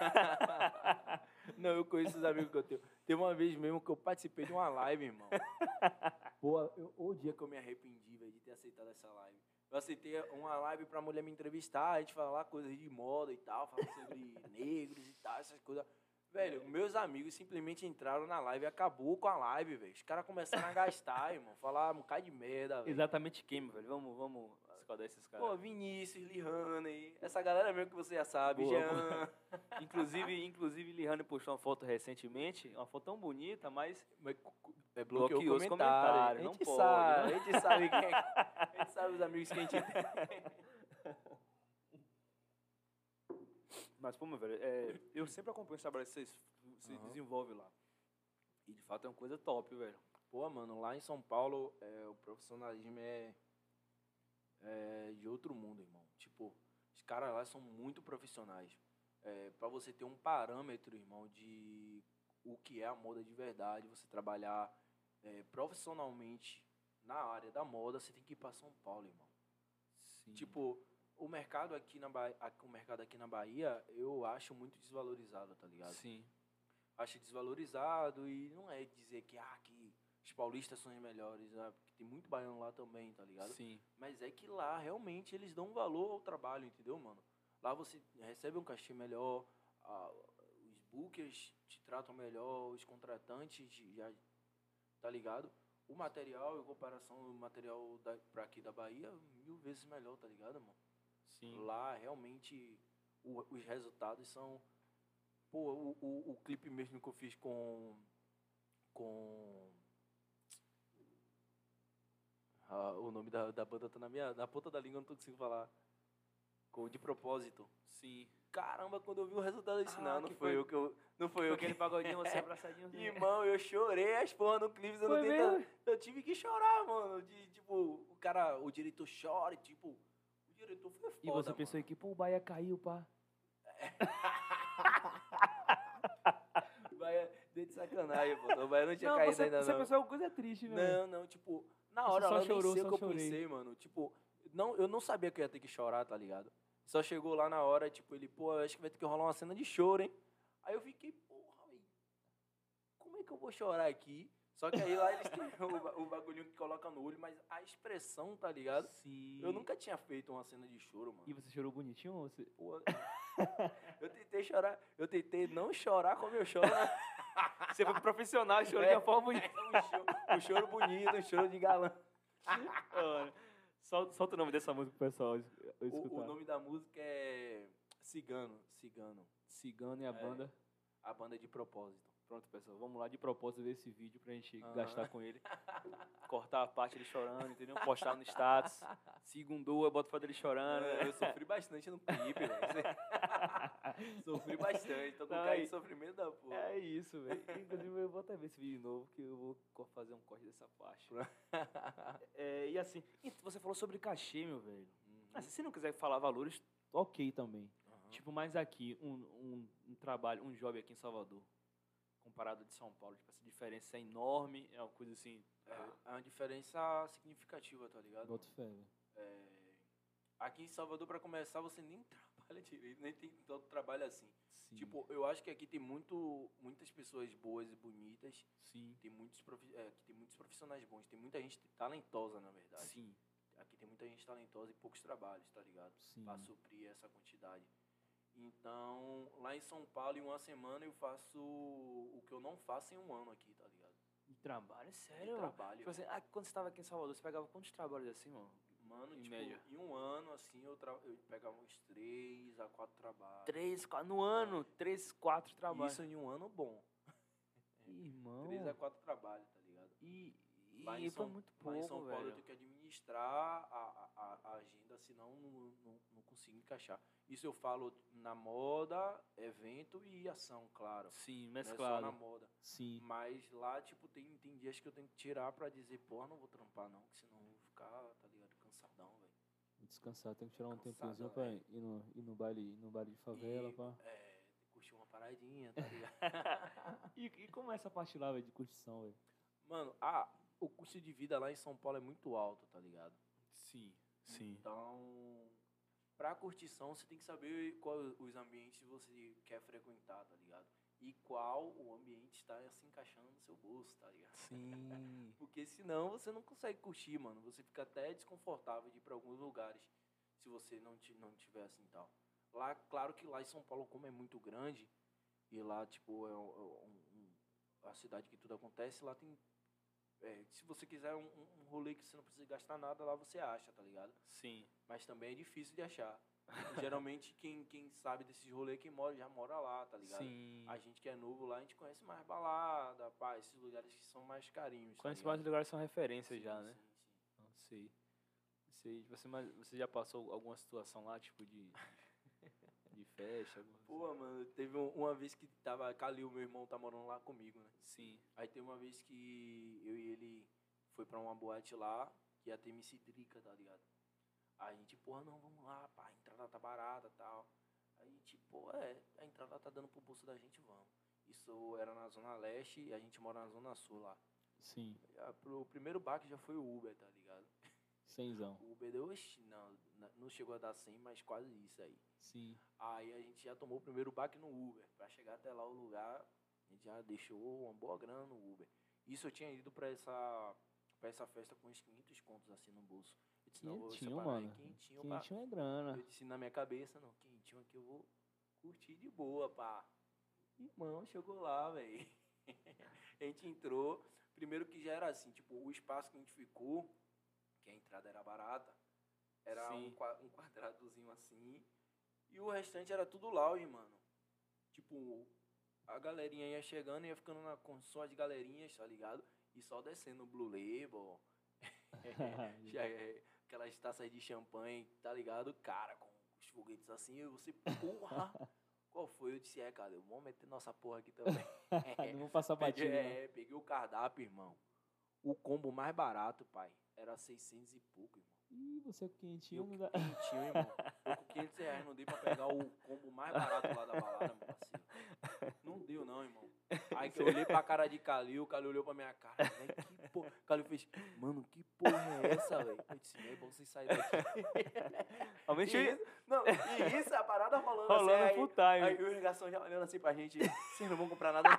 Não, eu conheço os amigos que eu tenho. Teve uma vez mesmo que eu participei de uma live, irmão. Pô, eu, o dia que eu me arrependi, velho, de ter aceitado essa live. Eu aceitei uma live pra mulher me entrevistar, a gente falar coisas de moda e tal, falar sobre negros e tal, essas coisas. Velho, meus amigos simplesmente entraram na live e acabou com a live, velho. Os caras começaram a gastar, irmão. Falar um cara de merda, velho. Exatamente quem, velho? Vamos, vamos esses caras. Pô, Vinícius, Lihane, essa galera mesmo que você já sabe, Boa, Jean. Inclusive, inclusive Lihane postou uma foto recentemente, uma foto tão bonita, mas Mas É Bloqueou bloqueou os os comentários. não pode, sabe, né? a gente sabe quem é, a gente sabe os amigos que a gente tem. Mas, pô, meu velho, é, eu sempre acompanho o trabalho que vocês, vocês Aham. desenvolvem lá. E de fato é uma coisa top, velho. Pô, mano, lá em São Paulo, é, o profissionalismo é, é de outro mundo, irmão. Tipo, os caras lá são muito profissionais. É, para você ter um parâmetro, irmão, de o que é a moda de verdade, você trabalhar é, profissionalmente na área da moda, você tem que ir para São Paulo, irmão. Sim. Tipo, o mercado aqui na Bahia, o mercado aqui na Bahia, eu acho muito desvalorizado, tá ligado? Sim. Acho desvalorizado e não é dizer que ah, que os paulistas são os melhores, né? porque tem muito baiano lá também, tá ligado? Sim. Mas é que lá realmente eles dão valor ao trabalho, entendeu, mano? Lá você recebe um cachê melhor, a- os bookers te tratam melhor, os contratantes te- já tá ligado? O material, em comparação ao material da, pra aqui da Bahia, mil vezes melhor, tá ligado, mano? Sim. Lá realmente o- os resultados são. Pô, o, o, o clipe mesmo que eu fiz com. Com. Ah, o nome da, da banda tá na minha. Na ponta da língua, eu não tô conseguindo falar. Com de propósito. Sim. Caramba, quando eu vi o resultado desse, Ah, não, não que foi foi- eu que eu. Não foi eu que Aquele pagodinho, você abraçadinho. assim. Irmão, eu chorei as porra no clipe, eu Foi não mesmo? Eu tive que chorar, mano. De, tipo, o cara, o diretor chora, tipo, o diretor foi foda. E você pensou mano. que, pô, o Bahia caiu, pá. Bahia, dei de sacanagem, pô. O Bahia não tinha não, caído você, ainda, você não. pensou que coisa triste, né? Não, não, tipo, na hora só nem chorou, sei o só que eu chorei. pensei, mano. Tipo, não, eu não sabia que eu ia ter que chorar, tá ligado? Só chegou lá na hora, tipo, ele, pô, acho que vai ter que rolar uma cena de choro, hein? Aí eu fiquei, porra, como é que eu vou chorar aqui? Só que aí lá eles têm o, o bagulhinho que coloca no olho, mas a expressão, tá ligado? Sim. Eu nunca tinha feito uma cena de choro, mano. E você chorou bonitinho ou você... Pô, eu tentei chorar, eu tentei não chorar como eu choro? Você foi profissional, chorou É. de uma forma bonita. um, choro, um choro bonito, um choro de galã. Olha, solta, solta o nome dessa música pro pessoal es- O, escutar. o nome da música é Cigano, Cigano. Cigano e a É. banda. A banda de propósito. Pronto, pessoal, vamos lá de propósito ver esse vídeo pra gente Aham. gastar com ele. Cortar a parte dele chorando, entendeu? Postar no status. Segundou, eu boto foto dele chorando. É, eu sofri bastante no clipe, velho. sofri bastante, tô com Não, cara de sofrimento da porra. É isso, velho. Inclusive, eu vou até ver esse vídeo novo, que eu vou fazer um corte dessa parte. É, e assim, você falou sobre cachê, meu velho. Uhum. Ah, se você não quiser falar valores, ok também. Aham. Tipo, mas aqui, um, um, um trabalho, um job aqui em Salvador, comparado de São Paulo, tipo, essa diferença é enorme, é uma coisa assim... É, é uma diferença significativa, tá ligado? Boto fé, velho. É, aqui em Salvador, pra começar, você nem trabalha direito, nem tem tanto trabalho assim. Sim, Tipo, eu acho que aqui tem muito, muitas pessoas boas e bonitas, sim, tem muitos, profi- é, aqui tem muitos profissionais bons, tem muita gente talentosa, na verdade. sim, Aqui tem muita gente talentosa e poucos trabalhos, tá ligado? sim. Pra suprir essa quantidade. Então, lá em São Paulo, em uma semana, eu faço o que eu não faço em um ano aqui, tá ligado? E trabalho, De sério? trabalho. Tipo assim, ah, quando você tava aqui em Salvador, você pegava quantos trabalhos assim, mano? Mano, em tipo, média. em um ano, assim, eu, tra- eu pegava uns três a quatro trabalhos. Três, quatro, no ano, três, quatro trabalhos. Isso em um ano bom. Irmão. Três a quatro trabalhos, tá ligado? E Lá em foi São- muito Lá em pouco, São Paulo eu velho. tenho que administrar a, a, a- agenda, senão não, não, não consigo encaixar. Isso eu falo na moda, evento e ação, claro. Sim, Não é só na moda. Sim. Mas lá, tipo, tem, tem dias que eu tenho que tirar pra dizer, porra, não vou trampar não, que senão eu vou ficar, tá ligado, cansadão, velho. Descansar, tem que tirar um tempinho pra ir no, ir no baile, ir no baile de favela, E, pá. É, curtir uma paradinha, tá ligado? E, e como é essa parte lá, velho, de curtição, velho? Mano, ah, o custo de vida lá em São Paulo é muito alto, tá ligado? Sim, sim. Então, pra curtição, você tem que saber quais os ambientes você quer frequentar, tá ligado? e qual o ambiente está se encaixando no seu bolso, tá ligado? Sim. Porque senão você não consegue curtir, mano. Você fica até desconfortável de ir para alguns lugares se você não, ti- não tiver assim tal. Lá, claro que lá em São Paulo, como é muito grande, e lá, tipo, é um- um- um- a cidade que tudo acontece, lá tem. É, se você quiser um, um- rolê que você não precisa gastar nada, lá você acha, tá ligado? Sim. Mas também é difícil de achar. Geralmente, quem, quem sabe desses rolês, quem mora, já mora lá, tá ligado? Sim. A gente que é novo lá, a gente conhece mais balada, pá, esses lugares que são mais carinhos. tá Conhece ligado? mais lugares que são referências Sim, já, né? sim, sim. Não sei. sei. Você, mas você já passou alguma situação lá, tipo, de. Festa? Pô, coisa? mano, teve um- uma vez que tava. Calil, meu irmão, tá morando lá comigo, né? Sim. Aí teve uma vez que eu e ele foi pra uma boate lá, que ia ter MC Drica, tá ligado? Aí a gente, porra, não, vamos lá, pá, a entrada tá barata e tal. Aí a gente, pô, é, a entrada tá dando pro bolso da gente, vamos. Isso era na Zona Leste e a gente mora na Zona Sul lá. Sim, Já, pro primeiro bar que já foi o Uber, tá ligado? Cenzão. O Uber não, não chegou a dar 100, mas quase isso aí. Sim. Aí a gente já tomou o primeiro baque no Uber. Pra chegar até lá o lugar, a gente já deixou uma boa grana no Uber. Isso eu tinha ido pra essa, pra essa festa com uns 500 contos assim no bolso. Eu disse, não, vou Quentinho, mano. Quentinho, pá. Quentinho é grana. Eu disse na minha cabeça, não, quentinho aqui eu vou curtir de boa, pá. Irmão, chegou lá, velho. a gente entrou. Primeiro que já era assim, tipo, o espaço que a gente ficou, que a entrada era barata, era um, um quadradozinho assim. E o restante era tudo lounge, mano. Tipo, a galerinha ia chegando e ia ficando na, só as galerinhas, tá ligado? E só descendo o Blue Label, é, aquelas taças de champanhe, tá ligado? Cara, com os foguetes assim, e você, porra! Qual foi? Eu disse, é, cara, vamos meter nossa porra aqui também. Não vou passar batido. não. é, peguei o cardápio, irmão. O combo mais barato, pai, era 600 e pouco, irmão. Ih, você com E quentinho não dá. quentinho, irmão. Eu com 500 reais não dei pra pegar o combo mais barato lá da balada, meu parceiro. Não deu, não, irmão. Aí que eu olhei pra cara de Calil, o Calil olhou pra minha cara. Velho, que porra. Calil fez, mano, que porra é essa, velho? Eu disse, é bom vocês saírem daqui. Realmente E isso- não, e isso, a parada rolando, rolando assim. full Aí, time. aí o garçom já olhando assim pra gente, vocês não vão comprar nada.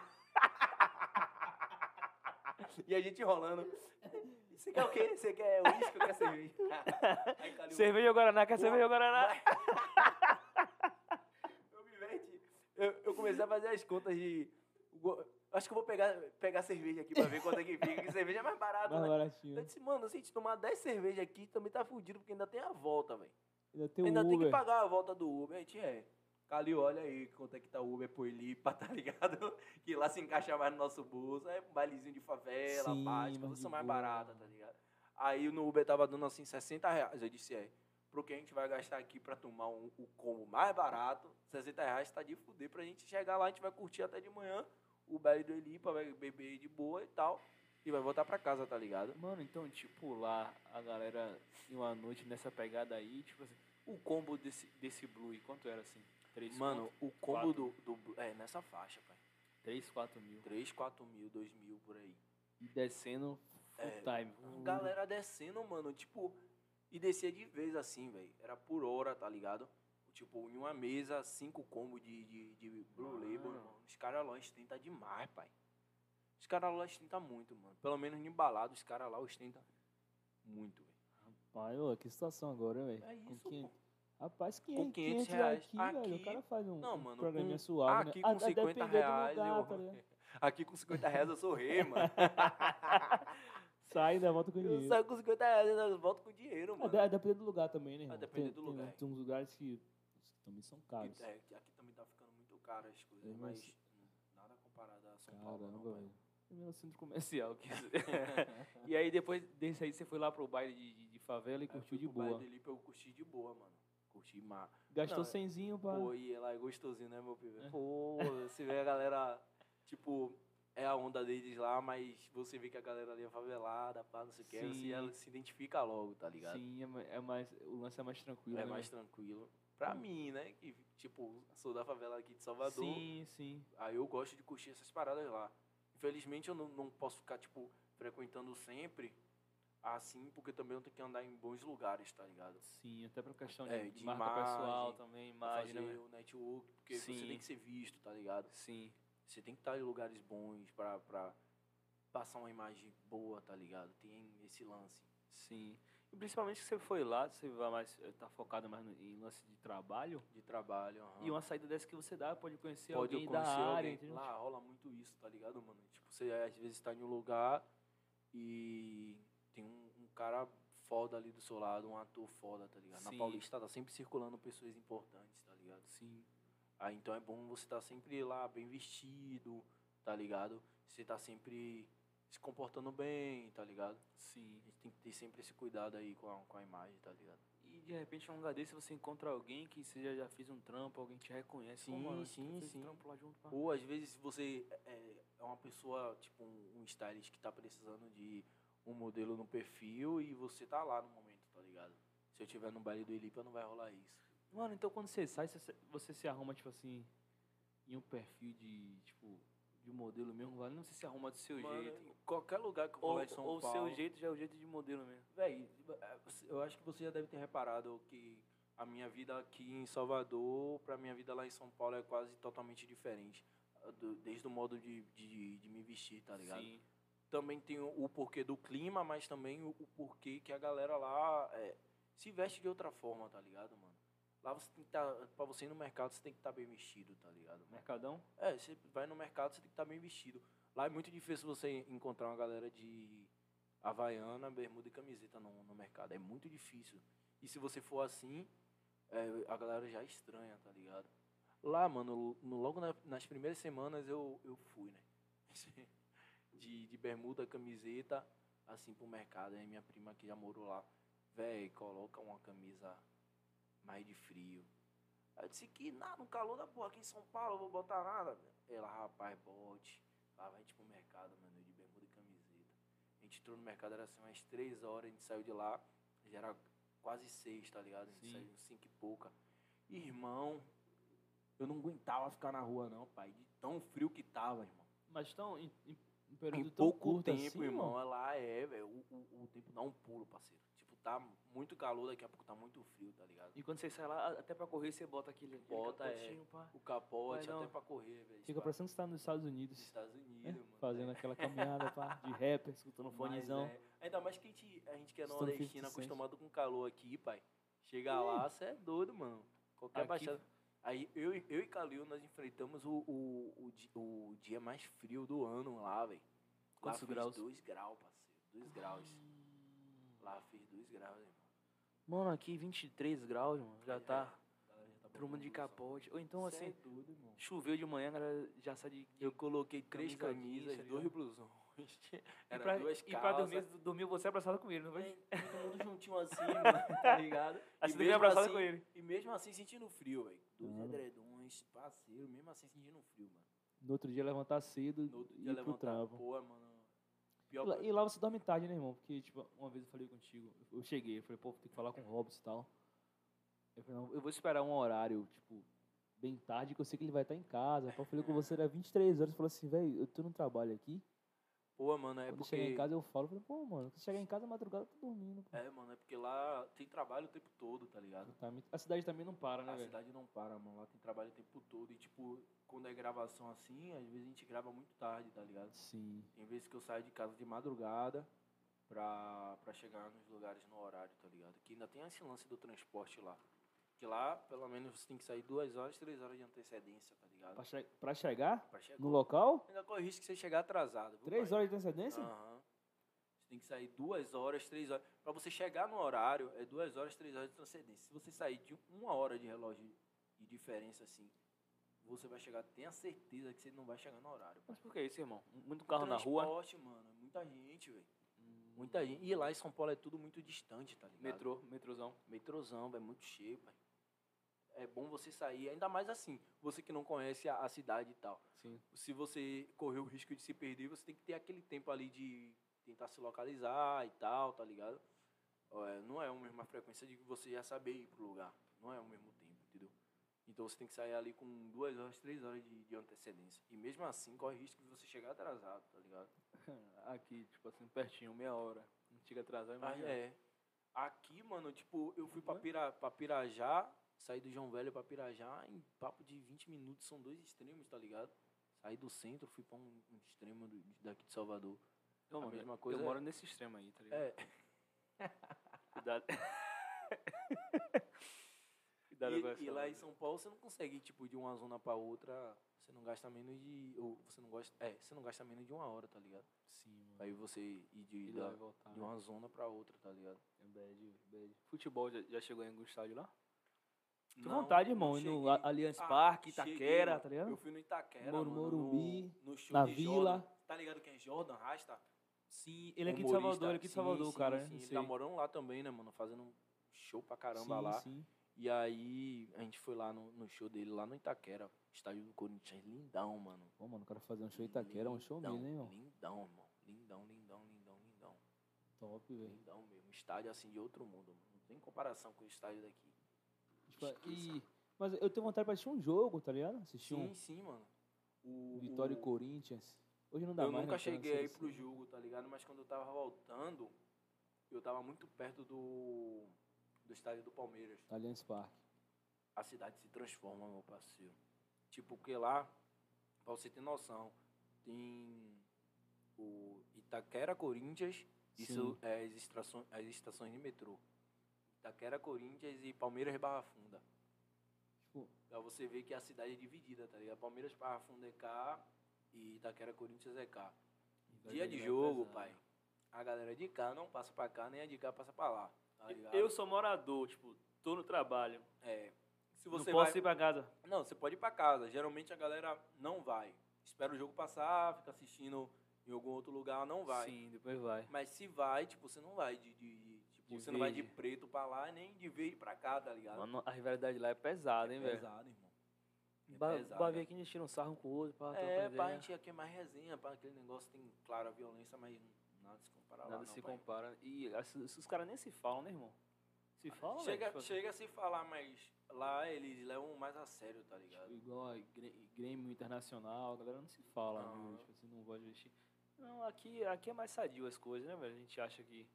E a gente rolando. Você quer o quê? Você quer uísque ou quer cerveja? Aí Calil, Cerveja ou Guaraná? Quer cerveja ou Guaraná? Eu me meti. Eu, eu comecei a fazer as contas de. Acho que eu vou pegar, pegar cerveja aqui pra ver quanto é que fica. Que cerveja é mais barata, Mais né? baratinho. Eu disse, mano, se a gente tomar 10 cervejas aqui, também tá fudido, porque ainda tem a volta, velho. Ainda tem o Ainda tem que Uber. pagar a volta do Uber. A gente é. Calil, olha aí quanto é que tá o Uber por Lipa, tá ligado? Que lá se encaixa mais no nosso bolso. É um bailezinho de favela, Sim, pá, as mais baratas, tá ligado? Aí no Uber tava dando assim 60 reais. Eu disse, é. Pro que a gente vai gastar aqui pra tomar um, o combo mais barato, 60 reais tá de fuder pra gente chegar lá, a gente vai curtir até de manhã o baile do Elipa, vai beber de boa e tal. E vai voltar pra casa, tá ligado? Mano, então, tipo, lá a galera em uma noite nessa pegada aí, tipo assim, o combo desse, desse Blue, quanto era assim? 3 Mano, o combo do, do. É, nessa faixa, pai. 3, 4 mil. 3, 4 mil, 2 mil por aí. E descendo full É, time. Galera descendo, mano, tipo. E descia de vez assim, velho. Era por hora, tá ligado? Tipo, em uma mesa, cinco combos de, de, de Blue Mano. Label, irmão. Os caras lá ostentam demais, pai. Os caras lá ostentam muito, mano. Pelo menos em balada, os caras lá ostentam muito, velho. Rapaz, ô, que situação agora, velho. É Com isso, 500 pô. Rapaz, 500, 500 500 reais. aqui, velho. Aqui- O cara faz um, Não, mano, programinha com- suave, Aqui né? Com a 50 depender do reais, lugar, eu- tá? Aqui com 50 reais eu sou rei, mano. Sai e dá volta com Eu dinheiro. saio com 50 reais e eu volto com dinheiro, É, mano. de- é depender do lugar também, né, irmão? depender Tem- do tem- lugar. Tem uns lugares que também são caros. É, que aqui também tá ficando muito caro as coisas, É, mas mas- nada comparado a São Paulo, não, Caramba, velho. Primeiro centro comercial. dizer. e aí depois desse aí você foi lá pro baile de, de- de favela e Aí eu curtiu de pro baile boa. do Lipe, eu curti de boa, mano. Curti má. Gastou Não, cenzinho pra... Pô, e lá é gostosinho, né, meu filho? É. Pô, você vê a galera, tipo, é a onda deles lá, mas você vê que a galera ali é favelada, pá, não sei o que, Sim. você ela se identifica logo, tá ligado? Sim, é, é mais, o lance é mais tranquilo. É né, mais tranquilo. Pra mim, né, que, tipo, sou da favela aqui de Salvador, Sim, sim. Aí eu gosto de curtir essas paradas lá. Infelizmente eu não, não posso ficar, tipo, frequentando sempre assim, porque também eu tenho que andar em bons lugares, tá ligado? Sim, até pra questão de, É, de marca imagem, pessoal também, imagem, fazer né? o network, porque Sim. você tem que ser visto, tá ligado? Sim. Você tem que estar em lugares bons pra, pra passar uma imagem boa, tá ligado? Tem esse lance. Sim. E principalmente que você foi lá, você vai mais, eh, tá focado mais no, em lance de trabalho. De trabalho, aham. E uma saída dessa que você dá, pode conhecer pode alguém conhecer da área, alguém. entendeu? Lá rola muito isso, tá ligado, mano? Tipo, você às vezes tá em um lugar e tem um, um cara foda ali do seu lado, um ator foda, tá ligado? Na Sim. Paulista tá sempre circulando pessoas importantes, tá ligado? Sim. Aí então é bom você estar sempre lá bem vestido, tá ligado? Você tá sempre se comportando bem, tá ligado? Sim. A gente tem que ter sempre esse cuidado aí com a, com a imagem, tá ligado? E de repente, num lugar desse, você encontra alguém que você já, já fez um trampo, alguém te reconhece. Sim, mano, sim, tu fez sim. trampo lá junto, pá. Ou às vezes você é, é uma pessoa, tipo um, um stylist que tá precisando de um modelo no perfil e você tá lá no momento, tá ligado? Se eu tiver no baile do Elipa, não vai rolar isso. Mano, então quando você sai, você, você se arruma, tipo assim, em um perfil de, tipo, de modelo mesmo, vale? Não sei se arruma do seu Mano, jeito. qualquer lugar que eu vou Ou São ou o Paulo... seu jeito já é o jeito de modelo mesmo. Véi, eu acho que você já deve ter reparado que a minha vida aqui em Salvador pra minha vida lá em São Paulo é quase totalmente diferente. Desde o modo de, de, de me vestir, tá ligado? Sim. Também tem o, porquê do clima, mas também o, porquê que a galera lá é, se veste de outra forma, tá ligado, mano? Lá você tem que estar, pra você ir no mercado, você tem que estar bem vestido, tá ligado? mano? Mercadão? É, você vai no mercado, você tem que estar bem vestido. Lá é muito difícil você encontrar uma galera de havaiana, bermuda e camiseta no, no mercado. É muito difícil. E se você for assim, é, a galera já estranha, tá ligado? Lá, mano, no- logo na- nas primeiras semanas eu, eu fui, né? De, de bermuda, camiseta, assim, pro mercado. Aí minha prima que já morou lá, véi, coloca uma camisa mais de frio. Aí eu disse que nada, no calor da porra, aqui em São Paulo, eu vou botar nada. Ela, rapaz, bote. Lá vai a gente pro mercado, mano, de bermuda e camiseta. A gente entrou no mercado, era assim, umas três horas, a gente saiu de lá, já era quase seis, tá ligado? A gente Sim. saiu cinco e pouca. Irmão, eu não aguentava ficar na rua não, pai, de tão frio que tava, irmão. Mas tão, em, em, em Em período tão pouco tempo, assim, irmão, mano? lá é, velho, o, o, o tempo dá um pulo, parceiro. Tipo, tá muito calor, daqui a pouco tá muito frio, tá ligado? E quando você sai lá, até pra correr, você bota aquele, aquele Bota, é. pá. O capote, Vai até pra correr, velho. Fica parecendo que você tá nos Estados Nos Unidos, Estados né? Unidos, mano. fazendo aquela caminhada pá, de rapper, escutando um fonezão. é, Ainda mais que a gente, a gente que é Escutando 50 nordestino, acostumado com calor aqui, pai. Chega lá, você é doido, mano. Qualquer Aqui- baixada. Aí eu, e- eu e Calil, nós enfrentamos o, o, o, o dia mais frio do ano lá, velho. Lá Quantos fez graus? 2 graus, parceiro. 2 graus. Lá fez 2 graus, irmão. Mano, aqui 23 graus, mano. Já tá. é, galera já tá mundo de capote. Ou então, Cê assim, é irmão. choveu de manhã, a galera já sai de. Eu coloquei três camisa camisas, jeans, tá blusões. e, Era pra, duas e pra dormir, dormir você abraçado com ele, não foi? Bem, Todo mundo juntinho assim, mano, tá ligado? Aí E você abraçado assim- com ele. E mesmo assim sentindo frio, velho. Dois Mano. edredons, parceiro, mesmo assim sentindo frio, mano. No outro dia levantar cedo No outro e dia ir pro levantar, trampo. pô, mano. E Pior lá, que- e lá você dorme tarde, né, irmão? Porque, tipo, uma vez eu falei contigo, eu cheguei, eu falei, pô, tem que falar com o Robson e tal. Eu falei, não, eu vou esperar um horário, tipo, bem tarde, que eu sei que ele vai estar em casa. Eu falei com você, era 23 horas, falou assim, velho, eu tô no trabalho aqui. Pô, mano, é Quando porque. chegar em casa eu falo, eu falei, pô, mano, se chegar em casa madrugada, eu tô dormindo. Pô. É, mano, é porque lá tem trabalho o tempo todo, tá ligado? Tá, A cidade também não para, né, A velho? cidade não para, mano. Lá tem trabalho o tempo todo. E, tipo, quando é gravação assim, às vezes a gente grava muito tarde, tá ligado? Sim. Tem vezes que eu saio de casa de madrugada pra, pra chegar nos lugares no horário, tá ligado? Que ainda tem esse lance do transporte lá. Que lá, pelo menos, você tem que sair duas horas, três horas de antecedência, tá ligado? Pra, che pra chegar Pra chegar. no local, Ainda corre risco de você chegar atrasado. viu, três pai? horas de antecedência? Aham. Você tem que sair duas horas, três horas. Pra você chegar no horário, é duas horas, três horas de transcendência. Se você sair de uma hora de relógio de diferença, assim, você vai chegar, tenha certeza que você não vai chegar no horário. Mas por que isso, irmão? Muito carro na rua. Transporte, mano. Muita gente, velho. Muita gente. E lá em São Paulo é tudo muito distante, tá ligado? Metrô, metrôzão. Metrozão, é muito cheio, pai. É bom você sair, ainda mais assim, você que não conhece a, a cidade e tal. Sim. Se você correr o risco de se perder, você tem que ter aquele tempo ali de tentar se localizar e tal, tá ligado? É, não é a mesma frequência de você já saber ir pro lugar. Não é o mesmo tempo, entendeu? Então você tem que sair ali com duas horas, três horas de, de antecedência. E mesmo assim, corre risco de você chegar atrasado, tá ligado? Aqui, tipo assim, pertinho, meia hora. Não chega atrasado, Ah, imagina. é. Aqui, mano, tipo, eu fui pra, Pira, pra Pirajá, saí do João Velho pra Pirajá, em papo de 20 minutos, são dois extremos, tá ligado? Saí do centro, fui pra um, um extremo do- daqui de Salvador. Não, A mano, mesma eu coisa é- moro nesse extremo aí, tá ligado? É, Cuidado. Cuidado com e, essa e lá em. São Paulo você não consegue ir, tipo, de uma zona pra outra, você não gasta menos de. Ou você não gosta. É, você não gasta menos de uma hora, tá ligado? Sim, mano. Aí você ir de, da- voltar. de uma zona pra outra, tá ligado? É bad, bad. Futebol, já, já chegou em algum estádio lá? Que Não, vontade, irmão. ir no cheguei. Allianz Ah, Parque, cheguei, Itaquera, mano. tá ligado? Eu fui no Itaquera, Moro- mano, Morumbi, no, no show na de Vila. Jordan. Tá ligado quem é Jordan Rasta? Sim, ele é aqui de. Salvador, ele é aqui de Sim, Salvador, sim, cara. Sim, né? ele Sei. tá morando lá também, né, mano? Fazendo um show pra caramba sim, lá. Sim. E aí, a gente foi lá no, no show dele, lá no Itaquera. Estádio do Corinthians, lindão, mano. Pô, mano, o cara fazer um show em Itaquera é um show mesmo, hein, irmão? Lindão, irmão. Lindão, lindão, lindão, lindão. Top, velho. Lindão mesmo. Estádio assim de outro mundo, mano. Não tem comparação com o estádio daqui. Tipo, e... Mas eu tenho vontade pra assistir um jogo, tá ligado? Assistir Sim, um sim, mano. O, Vitória e o- Corinthians. Hoje não dá Eu mais, nunca né, cheguei aí pro jogo, tá ligado? Mas quando eu tava voltando, eu tava muito perto do, do estádio do Palmeiras. Allianz Parque. A cidade se transforma, meu parceiro. Tipo, porque lá, pra você ter noção, tem o Itaquera Corinthians, Sim. é as estações, as estações de metrô. Itaquera Corinthians e Palmeiras Barra Funda. Tipo, Pra você ver que a cidade é dividida, tá ligado? Palmeiras Barra Funda é cá e Itaquera Corinthians é cá. Dia de vai jogo, pai. A galera de cá não passa pra cá, nem a de cá passa pra lá. Tá ligado? Eu sou morador, tipo, tô no trabalho. É. Se Não você posso vai... ir pra casa. Não, você pode ir pra casa. Geralmente a galera não vai. Espera o jogo passar, fica assistindo em algum outro lugar, não vai. Sim, depois vai. Mas se vai, tipo, você não vai de. de- de- você não vai de verde. preto pra lá, nem de verde pra cá, tá ligado? Mano, a rivalidade lá é pesada, hein, é velho? pesado, irmão. É Ba pesado, Bavi né? aqui a gente tira um sarro com o outro, troca É, ideia. pá, a gente aqui é mais resenha, pá, aquele negócio tem, claro, a violência, mas nada se compara lá, Nada não, se pai. compara. E as- os caras nem se falam, né, irmão? Se falam, velho, Chega, tipo assim, chega a se falar, mas lá eles levam mais a sério, tá ligado? Tipo, igual a Grê- Grêmio Internacional, a galera não se fala, Aham. né? Tipo assim, não gosta de vestir. Não, aqui, aqui é mais sadio as coisas, né, velho? A gente acha que.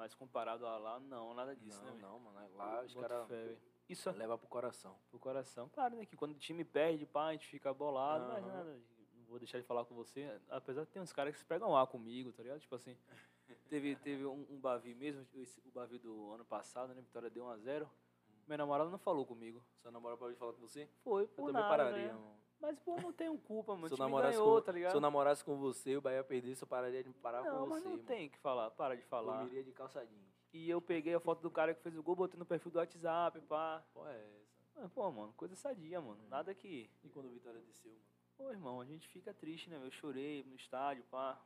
Mas comparado a lá, não, nada disso, não, né, não, mano. Lá os caras. Isso levam pro coração. pro coração. Claro, né? Que quando o time perde, pá, a gente fica bolado, mas Aham. nada. Não vou deixar de falar com você. Apesar de ter uns caras que se pegam lá comigo, tá ligado? Tipo assim. Teve, teve um, um Bavi mesmo, o Bavi do ano passado, né? Vitória deu 1x0. Minha namorada não falou comigo. Sua namorada pode falar com você? Foi, Eu por também nada, pararia, né? Mas, pô, não tenho culpa, mano. Se eu namorasse ganhou, com, tá ligado? se eu namorasse com você, o Bahia perdesse, eu pararia de parar não, com mas você, não mano. tem que falar, para de falar. Dormiria de calça jeans. E eu peguei a foto do cara que fez o gol, botei no perfil do WhatsApp, pá. Pô, é essa. Mas, Pô, mano, coisa sadia, mano. Hum. Nada que. E quando o Vitória desceu, mano? Pô, irmão, a gente fica triste, né? Eu chorei no estádio, pá.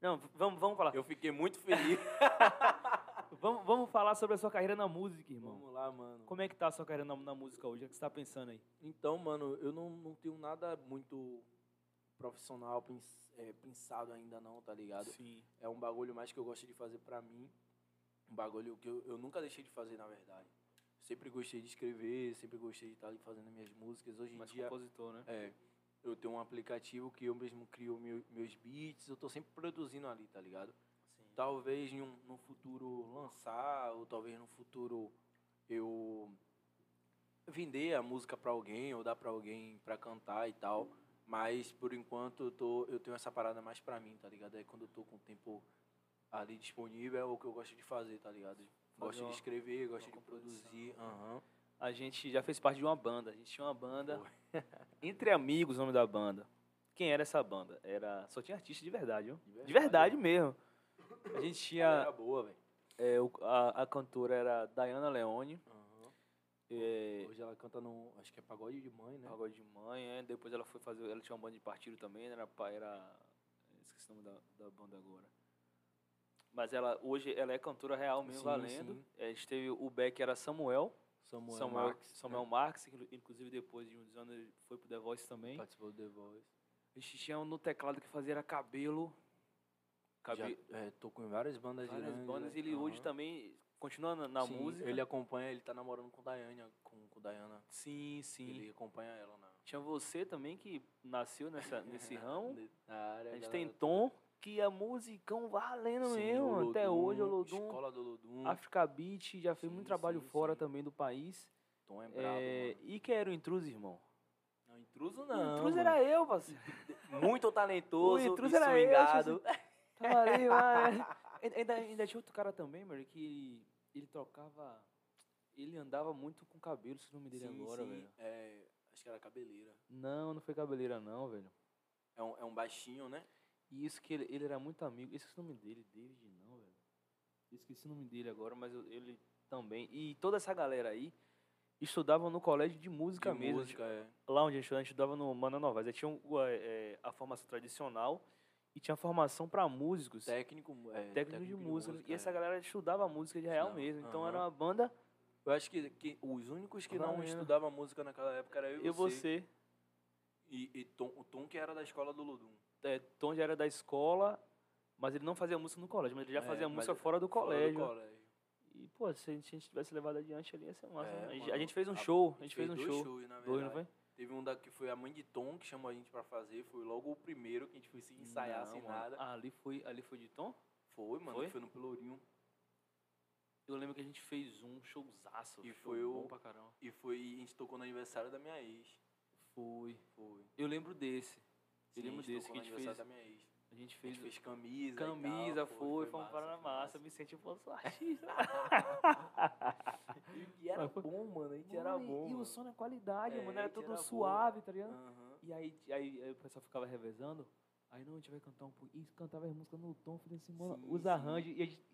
Não, vamos, vamos falar. Eu fiquei muito feliz. Vamos, vamos falar sobre a sua carreira na música, irmão. Vamos lá, mano. Como é que tá a sua carreira na, na música hoje? O que você tá pensando aí? Então, mano, eu não, não tenho nada muito profissional pens- é, pensado ainda não, tá ligado? Sim. É um bagulho mais que eu gosto de fazer pra mim. Um bagulho que eu, eu nunca deixei de fazer, na verdade. Sempre gostei de escrever, sempre gostei de estar ali fazendo minhas músicas. Hoje em Mais dia, compositor, né? é, eu tenho um aplicativo que eu mesmo crio meu- meus beats, eu tô sempre produzindo ali, tá ligado? Talvez em um, no futuro lançar, ou talvez no futuro eu vender a música pra alguém, ou dar pra alguém pra cantar e tal. Mas por enquanto eu, tô, eu tenho essa parada mais pra mim, tá ligado? É quando eu tô com o tempo ali disponível, é o que eu gosto de fazer, tá ligado? Gosto uma- de escrever, gosto de produzir. aham. A gente já fez parte de uma banda. A gente tinha uma banda. Entre Amigos, o nome da banda. Quem era essa banda? Era. Só tinha artista de verdade, viu? De De verdade, verdade mesmo. A gente Era tinha. boa, velho. é, a, a cantora era Diana Leone. É, Hoje ela canta no. Acho que é pagode de mãe, né? Pagode de mãe, é. Depois ela foi fazer. Ela tinha uma banda de partido também, né? Era. era esqueci o nome da, da banda agora. Mas ela hoje ela é cantora real mesmo, Sim, valendo. sim. É, A gente teve o Beck era Samuel. Samuel, Samuel, Marques, Samuel né? Marques, que inclu- inclusive depois de uns anos ele foi pro The Voice também. Participou do The Voice. A gente tinha um no teclado que fazia era cabelo. Já, Cabelo. é, tocou em várias bandas Várias grandes. bandas. né? Ele hoje também continua na, na Sim, música. Ele acompanha, ele tá namorando com Diana, com, com Diana. Sim, sim. Ele acompanha ela na. Tinha você também que nasceu nessa, nesse ramo. Área, A gente tem Tom, que é musicão valendo Sim, mesmo. Até hoje, o Olodum. Escola do Olodum. Africa Beat, já fez Sim, muito trabalho sim, fora também do país. Tom é brabo, É, e que era o intruso, irmão? Não, intruso O não. intruso mano. era eu, parceiro. muito talentoso, O intruso era eu, swingado. Tava ali, mano. Ainda, ainda- tinha outro cara também, mano, que ele trocava. Ele andava muito com cabelo, se não me dele Sim, agora, sim, velho. é, acho que era cabeleira. Não, não foi cabeleira, não, velho. É um, é um baixinho, né? E isso que ele, ele era muito amigo. Esqueci o nome dele, David, não, velho. Esqueci o nome dele agora, mas eu- ele também. E toda essa galera aí estudava no colégio de música De mesmo. música, é. Lá onde a gente estudava, a gente estudava no Mano Novaes. Aí tinha a, é, a formação tradicional e tinha formação para músicos. Técnico, é, técnico de música. E essa é. galera estudava música de real mesmo. Então era uma banda, Eu acho que, que os únicos que não Valendo. estudavam música naquela época era eu e você. você. E, e Tom, o Tom que era da escola do Ludum. É, Tom já era da escola, mas ele não fazia música no colégio, mas ele já É, fazia música fora do fora colégio. colégio. E, pô, se a gente, tivesse levado adiante ali, ia ser massa. É, né? a, gente, a mano, gente fez um a- show, a gente fez um dois show. shows, na Dois, não verdade. foi? Teve um da, que foi a mãe de Tom, que chamou a gente pra fazer. Foi logo o primeiro que a gente foi sem ensaiar, Não, sem mano. nada. Ah, ali foi, ali foi de Tom? Foi, mano. Foi? Foi no Pelourinho. Eu lembro que a gente fez um showzaço. E show foi o- bom pra caramba. E foi, a gente tocou no aniversário da minha ex. Foi. Foi. Eu lembro desse. Eu Sim, lembro a gente desse tocou que a gente fez. A gente A fez gente fez camisa. camisa, tal, foi, fomos massa, para na foi massa. Me senti, sou artista. E, e era Mas foi- bom, mano. A gente era Mano, bom. E, e o som na qualidade, É, mano. Era a tudo era suave, tá ligado? Aham. E aí, aí, aí o pessoal ficava revezando. Aí não, a gente vai cantar um pouquinho. E cantava as músicas no tom, falei assim, mano, os arranjos. E a gente,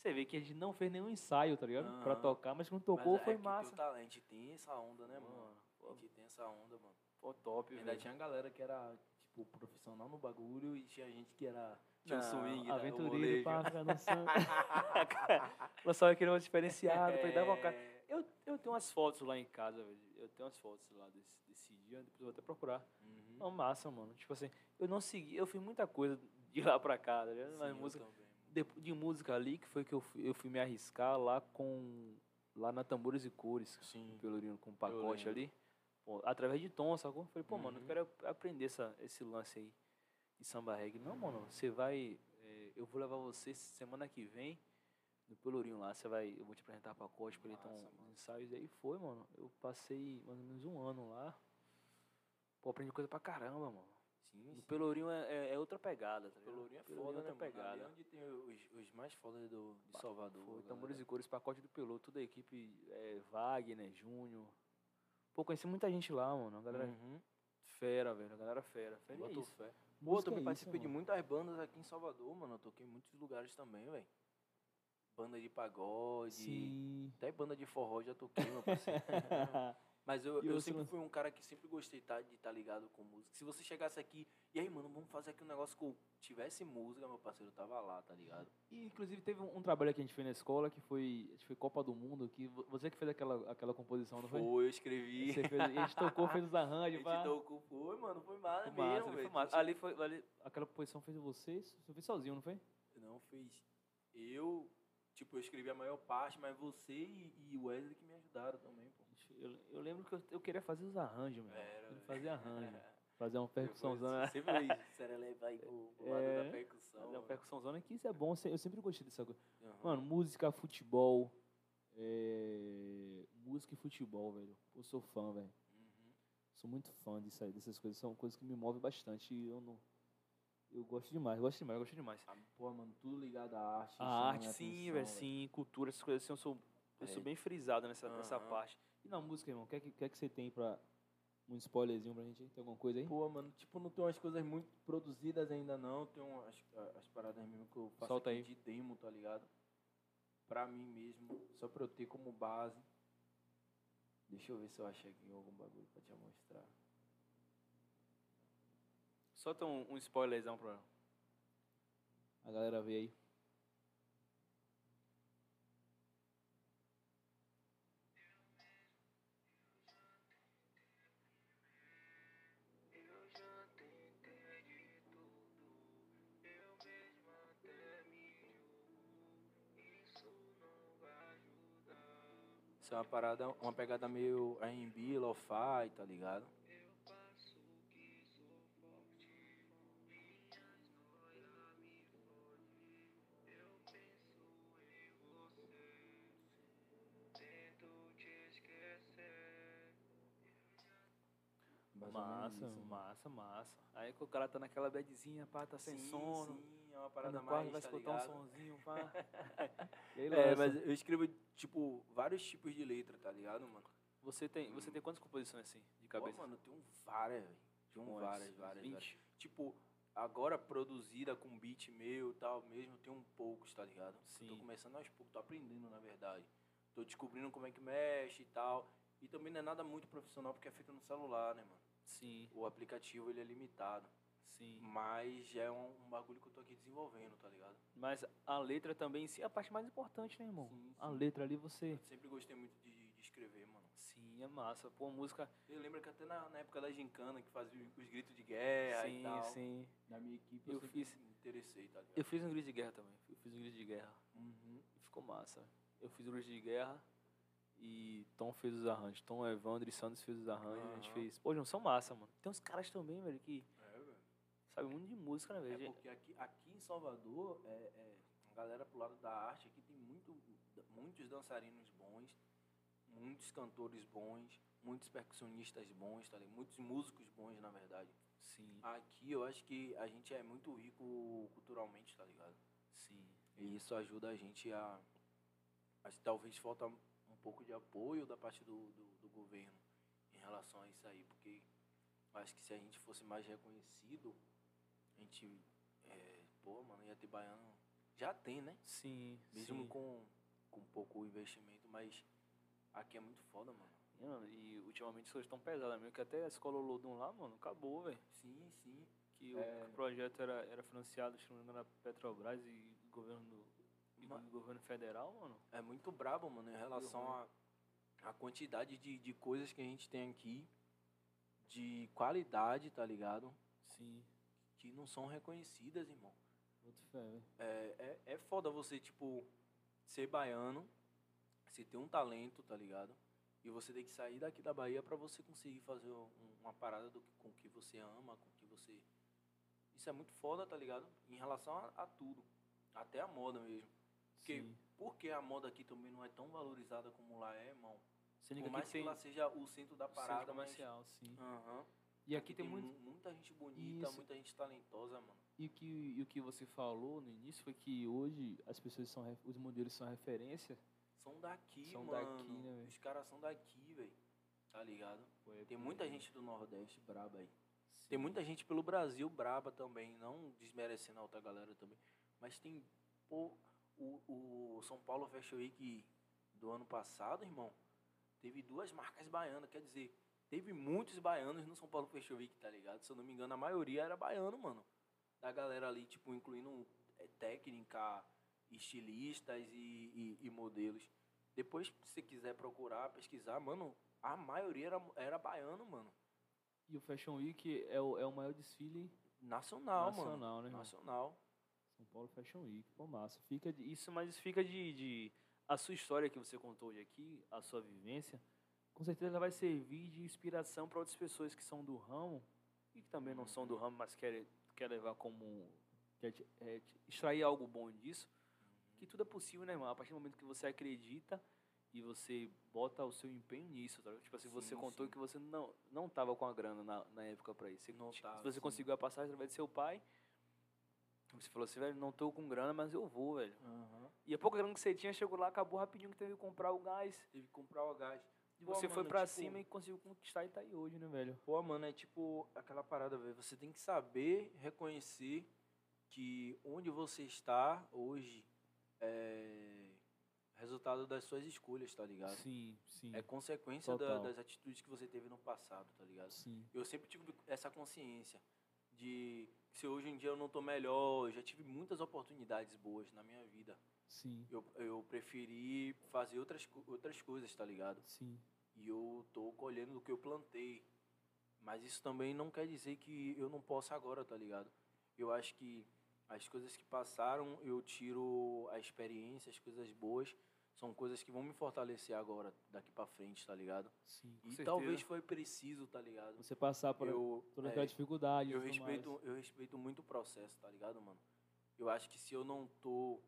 você vê que a gente não fez nenhum ensaio, tá ligado? Pra Aham. tocar, mas quando Mas tocou é foi que massa. o talento, A gente tem essa onda, né, mano? Mano, A gente tem essa onda, mano. Pô, top, Ainda velho. tinha galera que era, tipo, profissional no bagulho e tinha gente que era. Tinha Não, o swing, né, o aventureiro, pá, dançando. Aquele negócio diferenciado, pra dar uma cara. É. Eu, eu tenho umas fotos lá em casa, velho. Eu tenho umas fotos lá desse, desse dia, depois eu vou até procurar. Uhum. Não, massa, mano. Tipo assim, eu não segui, eu fiz muita coisa de lá pra cá, tá ligado? Mas música, de, de música ali, que foi que eu fui, eu fui me arriscar lá com. Lá na Tambores e Cores, Sim. no Pelourinho, com um pacote ali. Pô, através de tom, sacou? Falei, pô, mano, eu Uhum. quero ap- aprender essa, esse lance aí de samba reggae. Não, mano, você vai. é, eu vou levar você semana que vem no Pelourinho lá. Você vai. Eu vou te apresentar pacote pra ele mano. uns ensaios. E aí foi, mano. Eu passei mais ou menos um ano lá. Pô, aprendi coisa pra caramba, mano. Sim, No sim. Pelourinho é, é- é outra pegada, tá? Pelourinho é Pelourinho foda, né, outra mano? pegada. Ali é onde tem os, os mais fodas do, de Salvador. Foi. Tambores e Cores, pacote do Pelô, toda a equipe, é, Wagner, Júnior. Pô, conheci muita gente lá, mano. A galera Uhum. fera, velho. A galera fera. fera é Boto isso. fé. Pô, eu também é participei de muitas bandas aqui em Salvador, mano. Eu toquei em muitos lugares também, velho. Banda de pagode. Sim. Até banda de forró já toquei, meu parceiro. Mas eu, eu sempre não- fui um cara que sempre gostei tá, de estar ligado com música. Se você chegasse aqui, e aí, mano, vamos fazer aqui um negócio que tivesse música, meu parceiro, tava lá, tá ligado? E, inclusive, teve um, um trabalho que a gente fez na escola, que foi, acho que foi Copa do Mundo, que vo- você que fez aquela, aquela composição, não foi? Foi, eu escrevi. Você fez, a gente tocou, fez os A arranjos, gente pá. tocou, foi, mano, foi massa Foi mesmo, massa, foi massa. Ali foi, ali, aquela composição fez vocês, você fez sozinho, não foi? Não, fez. Eu, tipo, eu escrevi a maior parte, mas você e, o Wesley que me ajudaram também, pô. Eu, eu lembro que eu, eu queria fazer os arranjos, meu. Era, Eu velho. fazer arranjo. Fazer uma percussãozona. Sempre serelepe aí pro, pro lado É. da percussão. Fazer uma né? percussãozona que isso é bom, eu sempre gostei dessa coisa. Aham. Mano, música, futebol. é, Música e futebol, velho. Eu sou fã, velho. Uhum. Sou muito fã disso aí, dessas coisas. São coisas que me movem bastante. E eu não. Eu gosto demais, gosto demais, gosto demais. Ah, Pô, mano, tudo ligado à arte. A arte, minha sim, velho, sim, cultura, essas coisas assim, eu sou, eu sou É. bem frisado nessa, nessa Aham. parte. E na música, irmão, o que é que, o que, é que você tem pra. Um spoilerzinho pra gente? Tem alguma coisa aí? Pô, mano, tipo, não tem umas coisas muito produzidas ainda não. Tem umas, as paradas mesmo que eu faço Solta aí. de demo, tá ligado? Pra mim mesmo, só pra eu ter como base. Deixa eu ver se eu acho aqui algum bagulho pra te mostrar. Solta um, um spoilerzão pra a galera ver aí. É uma parada, uma pegada meio R&B, lo-fi, tá ligado? Massa, isso, massa, massa. Aí que o cara tá naquela bedzinha, pá, tá sem Sim, sono. Sim, é uma parada no quarto, mais, vai tá escutar um ligado? sonzinho, pá. aí, É, mas eu escrevo, tipo, vários tipos de letra, tá ligado, mano? Você tem, você tem quantas composições assim, de Pô, cabeça? mano, eu tenho várias, velho. Tenho várias, várias, 20? várias. Tipo, agora produzida com beat meu e tal mesmo, tem um poucos, tá ligado? Eu Tô Sim. começando aos poucos, tô aprendendo, na verdade. Tô descobrindo como é que mexe e tal. E também não é nada muito profissional porque é feito no celular, né, mano? Sim, O aplicativo, ele é limitado. sim. Mas já é um, um bagulho que eu tô aqui desenvolvendo, tá ligado? Mas a letra também em si é a parte mais importante, né, irmão? Sim, A sim. letra ali você. Eu sempre gostei muito de, de escrever, mano. Sim, é massa. Pô, música. Eu lembro que até na, na época da gincana, que fazia os gritos de guerra e sim, tal. sim. Na minha equipe Eu eu, sempre fiz- me interessei, tá ligado? Eu fiz um grito de guerra também. Eu fiz um grito de guerra. Uhum. E ficou massa. Eu fiz o grito de guerra e Tom fez os arranjos. Tom, Evandro e Santos fez os arranjos. A gente fez. Pô, não são massa, mano. Tem uns caras também, velho, que É, velho. sabem muito de música, né, É velho? porque aqui, aqui em Salvador, é, é, a galera pro lado da arte aqui tem muito, muitos dançarinos bons, muitos cantores bons, muitos percussionistas bons, tá ligado? Muitos músicos bons, na verdade. Sim, Aqui eu acho que a gente é muito rico culturalmente, tá ligado? sim. E isso ajuda a gente a. Acho que talvez falta pouco de apoio da parte do, do, do governo em relação a isso aí, porque acho que se a gente fosse mais reconhecido, a gente. É, pô, mano, ia ter baiano. Já tem, né? Sim, Mesmo sim. com, com pouco investimento, mas aqui é muito foda, mano. E, mano, E ultimamente as coisas estão pesadas mesmo, que até a escola Lodum lá, mano, acabou, velho. Sim, sim. Que o- É. o projeto era, era financiado, se não me engano, na Petrobras e governo, do- e Ma- governo federal, mano. É muito brabo, mano, em relação a quantidade de, de coisas que a gente tem aqui, de qualidade, tá ligado? Sim, Que não são reconhecidas, irmão. muito fé. É, é, é foda você, tipo, ser baiano, você ter um talento, tá ligado? E você ter que sair daqui da Bahia pra você conseguir fazer um- uma parada do, com o que você ama, com o que você. Isso é muito foda, tá ligado? Em relação a, a tudo. Até a moda mesmo. Porque, Sim. por que a moda aqui também não é tão valorizada como lá é, irmão? Por mais aqui que tem lá seja o centro da centro parada, mas. comercial, sim. Aham. E aqui, tem, muito... mu- muita gente bonita, Isso. muita gente talentosa, mano. E o, que, e o que você falou no início foi que hoje as pessoas são, os modelos são referência. São daqui, São mano. daqui, né? Os caras são daqui, velho. Tá ligado? é Tem muita gente do Nordeste braba aí. Tem muita gente pelo Brasil braba também, não desmerecendo a outra galera também. Mas tem, pô, o, o São Paulo Fashion Week do ano passado, irmão, teve duas marcas baianas, quer dizer, teve muitos baianos no São Paulo Fashion Week, tá ligado? Se eu não me engano, a maioria era baiano, mano. Da galera ali, tipo, incluindo é, técnica, estilistas e, e, e modelos. Depois, se você quiser procurar, pesquisar, mano, a maioria era, era baiano, mano. E o Fashion Week é o, é o maior desfile Nacional, nacional, mano. né, irmão? Nacional. São Paulo Fashion Week, pô, massa. Fica de- isso, mas fica de, de- A sua história que você contou hoje aqui, a sua vivência, com certeza ela vai servir de inspiração para outras pessoas que são do ramo e que também não são do ramo, mas querem quer levar como. Quer te- é, te- extrair algo bom disso. Que tudo é possível, né, irmão? A partir do momento que você acredita e você bota o seu empenho nisso, tá? Tipo assim, você Sim, contou sim. que você não, não tava com a grana na, na época para isso. Você, Não ti- tava, se você sim. conseguiu a passagem através do seu pai, você falou assim, velho, não tô com grana, mas eu vou, velho. E a pouca grana que você tinha, chegou lá, acabou rapidinho que teve que comprar o gás. Teve que comprar o gás. E Pô, você foi mano, pra tipo, cima e conseguiu conquistar e tá aí hoje, né, velho? Pô, mano, é tipo aquela parada, velho. Você tem que saber reconhecer que onde você está hoje é resultado das suas escolhas, tá ligado? Sim, sim. É consequência da- das atitudes que você teve no passado, tá ligado? Sim. Eu sempre tive essa consciência de se hoje em dia eu não tô melhor, eu já tive muitas oportunidades boas na minha vida. Sim. Eu, eu preferi fazer outras, outras coisas, tá ligado? Sim. E eu tô colhendo do que eu plantei. Mas isso também não quer dizer que eu não possa agora, tá ligado? Eu acho que as coisas que passaram, eu tiro a experiência, as coisas boas, são coisas que vão me fortalecer agora, daqui pra frente, tá ligado? Sim. com E certeza. talvez foi preciso, tá ligado? Você passar por Eu, toda é, aquela dificuldade. e eu respeito, mais. eu respeito muito o processo, tá ligado, mano? Eu acho que se eu não tô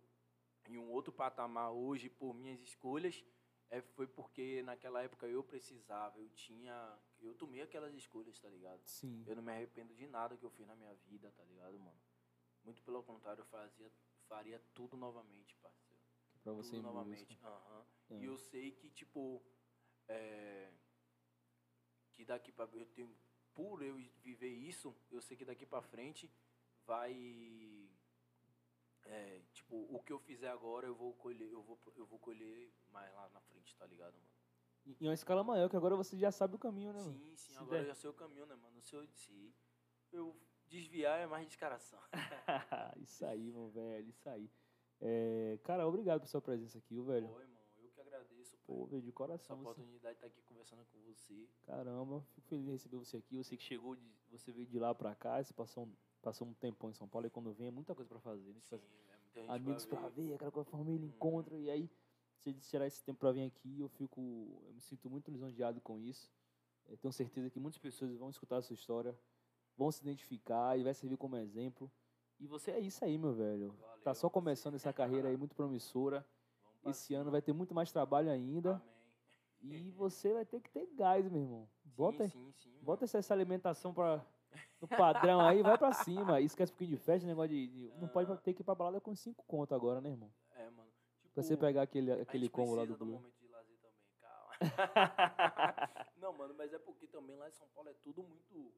em um outro patamar hoje por minhas escolhas, é, foi porque naquela época eu precisava, eu tinha. Eu tomei aquelas escolhas, tá ligado? Sim. Eu não me arrependo de nada que eu fiz na minha vida, tá ligado, mano? Muito pelo contrário, eu fazia, faria tudo novamente, parceiro. Pra você novamente. Aham. É. E eu sei que, tipo, é, que daqui pra eu tenho, por eu viver isso, eu sei que daqui pra frente vai é, tipo, o que eu fizer agora eu vou colher, eu vou eu vou colher mais lá na frente, tá ligado, mano? E e uma escala maior, que agora você já sabe o caminho, né, mano? Sim, sim, Se agora der- eu já sei o caminho, né, mano? Se eu, se eu desviar é mais descaração. isso aí, meu velho, isso aí. É, cara, obrigado por sua presença aqui, velho. Pô, irmão, eu que agradeço Pô, por velho, de essa coração. Você, oportunidade de estar aqui conversando com você. caramba, fico feliz de receber você aqui. Sei que chegou, de, você veio de lá pra cá, você passou um, passou um tempão em São Paulo e quando vem é muita coisa pra fazer, né? Sim, assim, é muita gente amigos pra pra ver. ver, aquela coisa, família Uhum. encontra, e aí você tirar esse tempo pra vir aqui, eu fico, eu me sinto muito lisonjeado com isso. Eu tenho certeza que muitas pessoas vão escutar a sua história, vão se identificar e vai servir como exemplo. E você é isso aí, meu velho. Valeu, tá só começando essa carreira aí muito promissora. Esse ano vai ter muito mais trabalho ainda. Amém. E você vai ter que ter gás, meu irmão. Bota, sim, sim, sim, bota essa, alimentação pra, no padrão aí, vai pra cima. Esquece um pouquinho de festa, negócio de. de- não pode ter que ir pra balada com cinco conto agora, né, irmão? É, mano. Tipo, Pra você pegar aquele, aquele combo lá do do momento de lazer também, calma. Não, mano, mas é porque também lá em São Paulo é tudo muito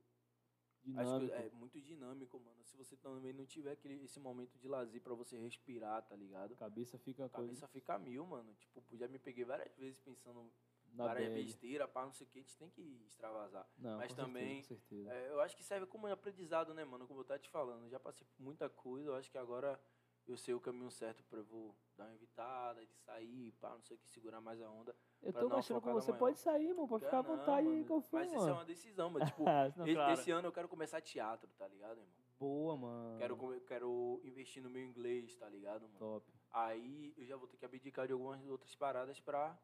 Dinâmico. é muito dinâmico, mano. Se você também não tiver aquele, esse momento de lazer pra você respirar, tá ligado? Cabeça fica A coisa cabeça fica mil, mano. Tipo, já me peguei várias vezes pensando na várias bad. besteiras, pá, não sei o que, a gente tem que extravasar. Não, mas certeza, também, com certeza. É, eu acho que serve como um aprendizado, né, mano? Como eu tava te falando. Já passei por muita coisa, eu acho que agora eu sei o caminho certo pra eu vou dar uma evitada, de sair, pá, não sei o que, segurar mais a onda. Eu tô que focada você pode sair, irmão. Pode ficar à vontade mano, que eu fui, Mas isso é mano. uma decisão, mano. Tipo, Não, esse, claro. esse ano eu quero começar teatro, tá ligado, irmão? Boa, mano. Quero, quero investir no meu inglês, tá ligado, mano? Top. Aí eu já vou ter que abdicar de algumas outras paradas pra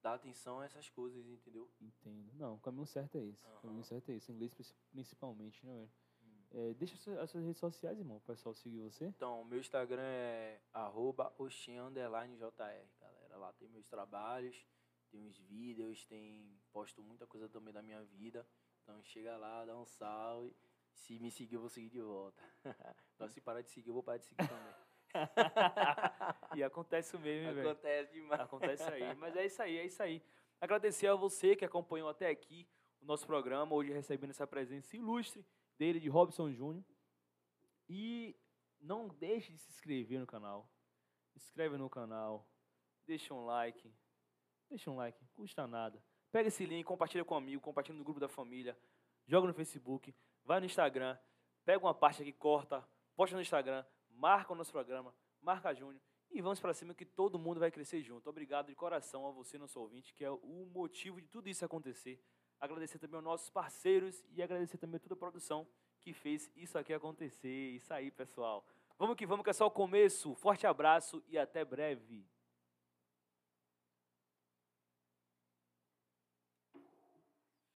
dar atenção a essas coisas, entendeu? Entendo. Não, o caminho certo é esse. O caminho certo é esse. Inglês princi- principalmente, né, velho? Hum. É, deixa as suas, as suas redes sociais, irmão, o pessoal seguir você. Então, meu Instagram é arroba galera. Lá tem meus trabalhos, tem uns vídeos, tem posto muita coisa também da minha vida. Então chega lá, dá um salve. Se me seguir, eu vou seguir de volta. então se parar de seguir, eu vou parar de seguir também. E acontece o mesmo, velho. Acontece demais. Acontece aí. Mas é isso aí, é isso aí. Agradecer a você que acompanhou até aqui o nosso programa, hoje recebendo essa presença ilustre dele, de Robson Júnior. E não deixe de se inscrever no canal. Inscreve no canal, deixa um like. Deixa um like, custa nada. Pega esse link, compartilha com um amigo, compartilha no grupo da família, joga no Facebook, vai no Instagram, pega uma parte aqui, corta, posta no Instagram, marca o nosso programa, marca Júnior e vamos para cima que todo mundo vai crescer junto. Obrigado de coração a você, nosso ouvinte, que é o motivo de tudo isso acontecer. Agradecer também aos nossos parceiros e agradecer também a toda a produção que fez isso aqui acontecer. Isso aí, pessoal. Vamos que vamos, que é só o começo. Forte abraço e até breve.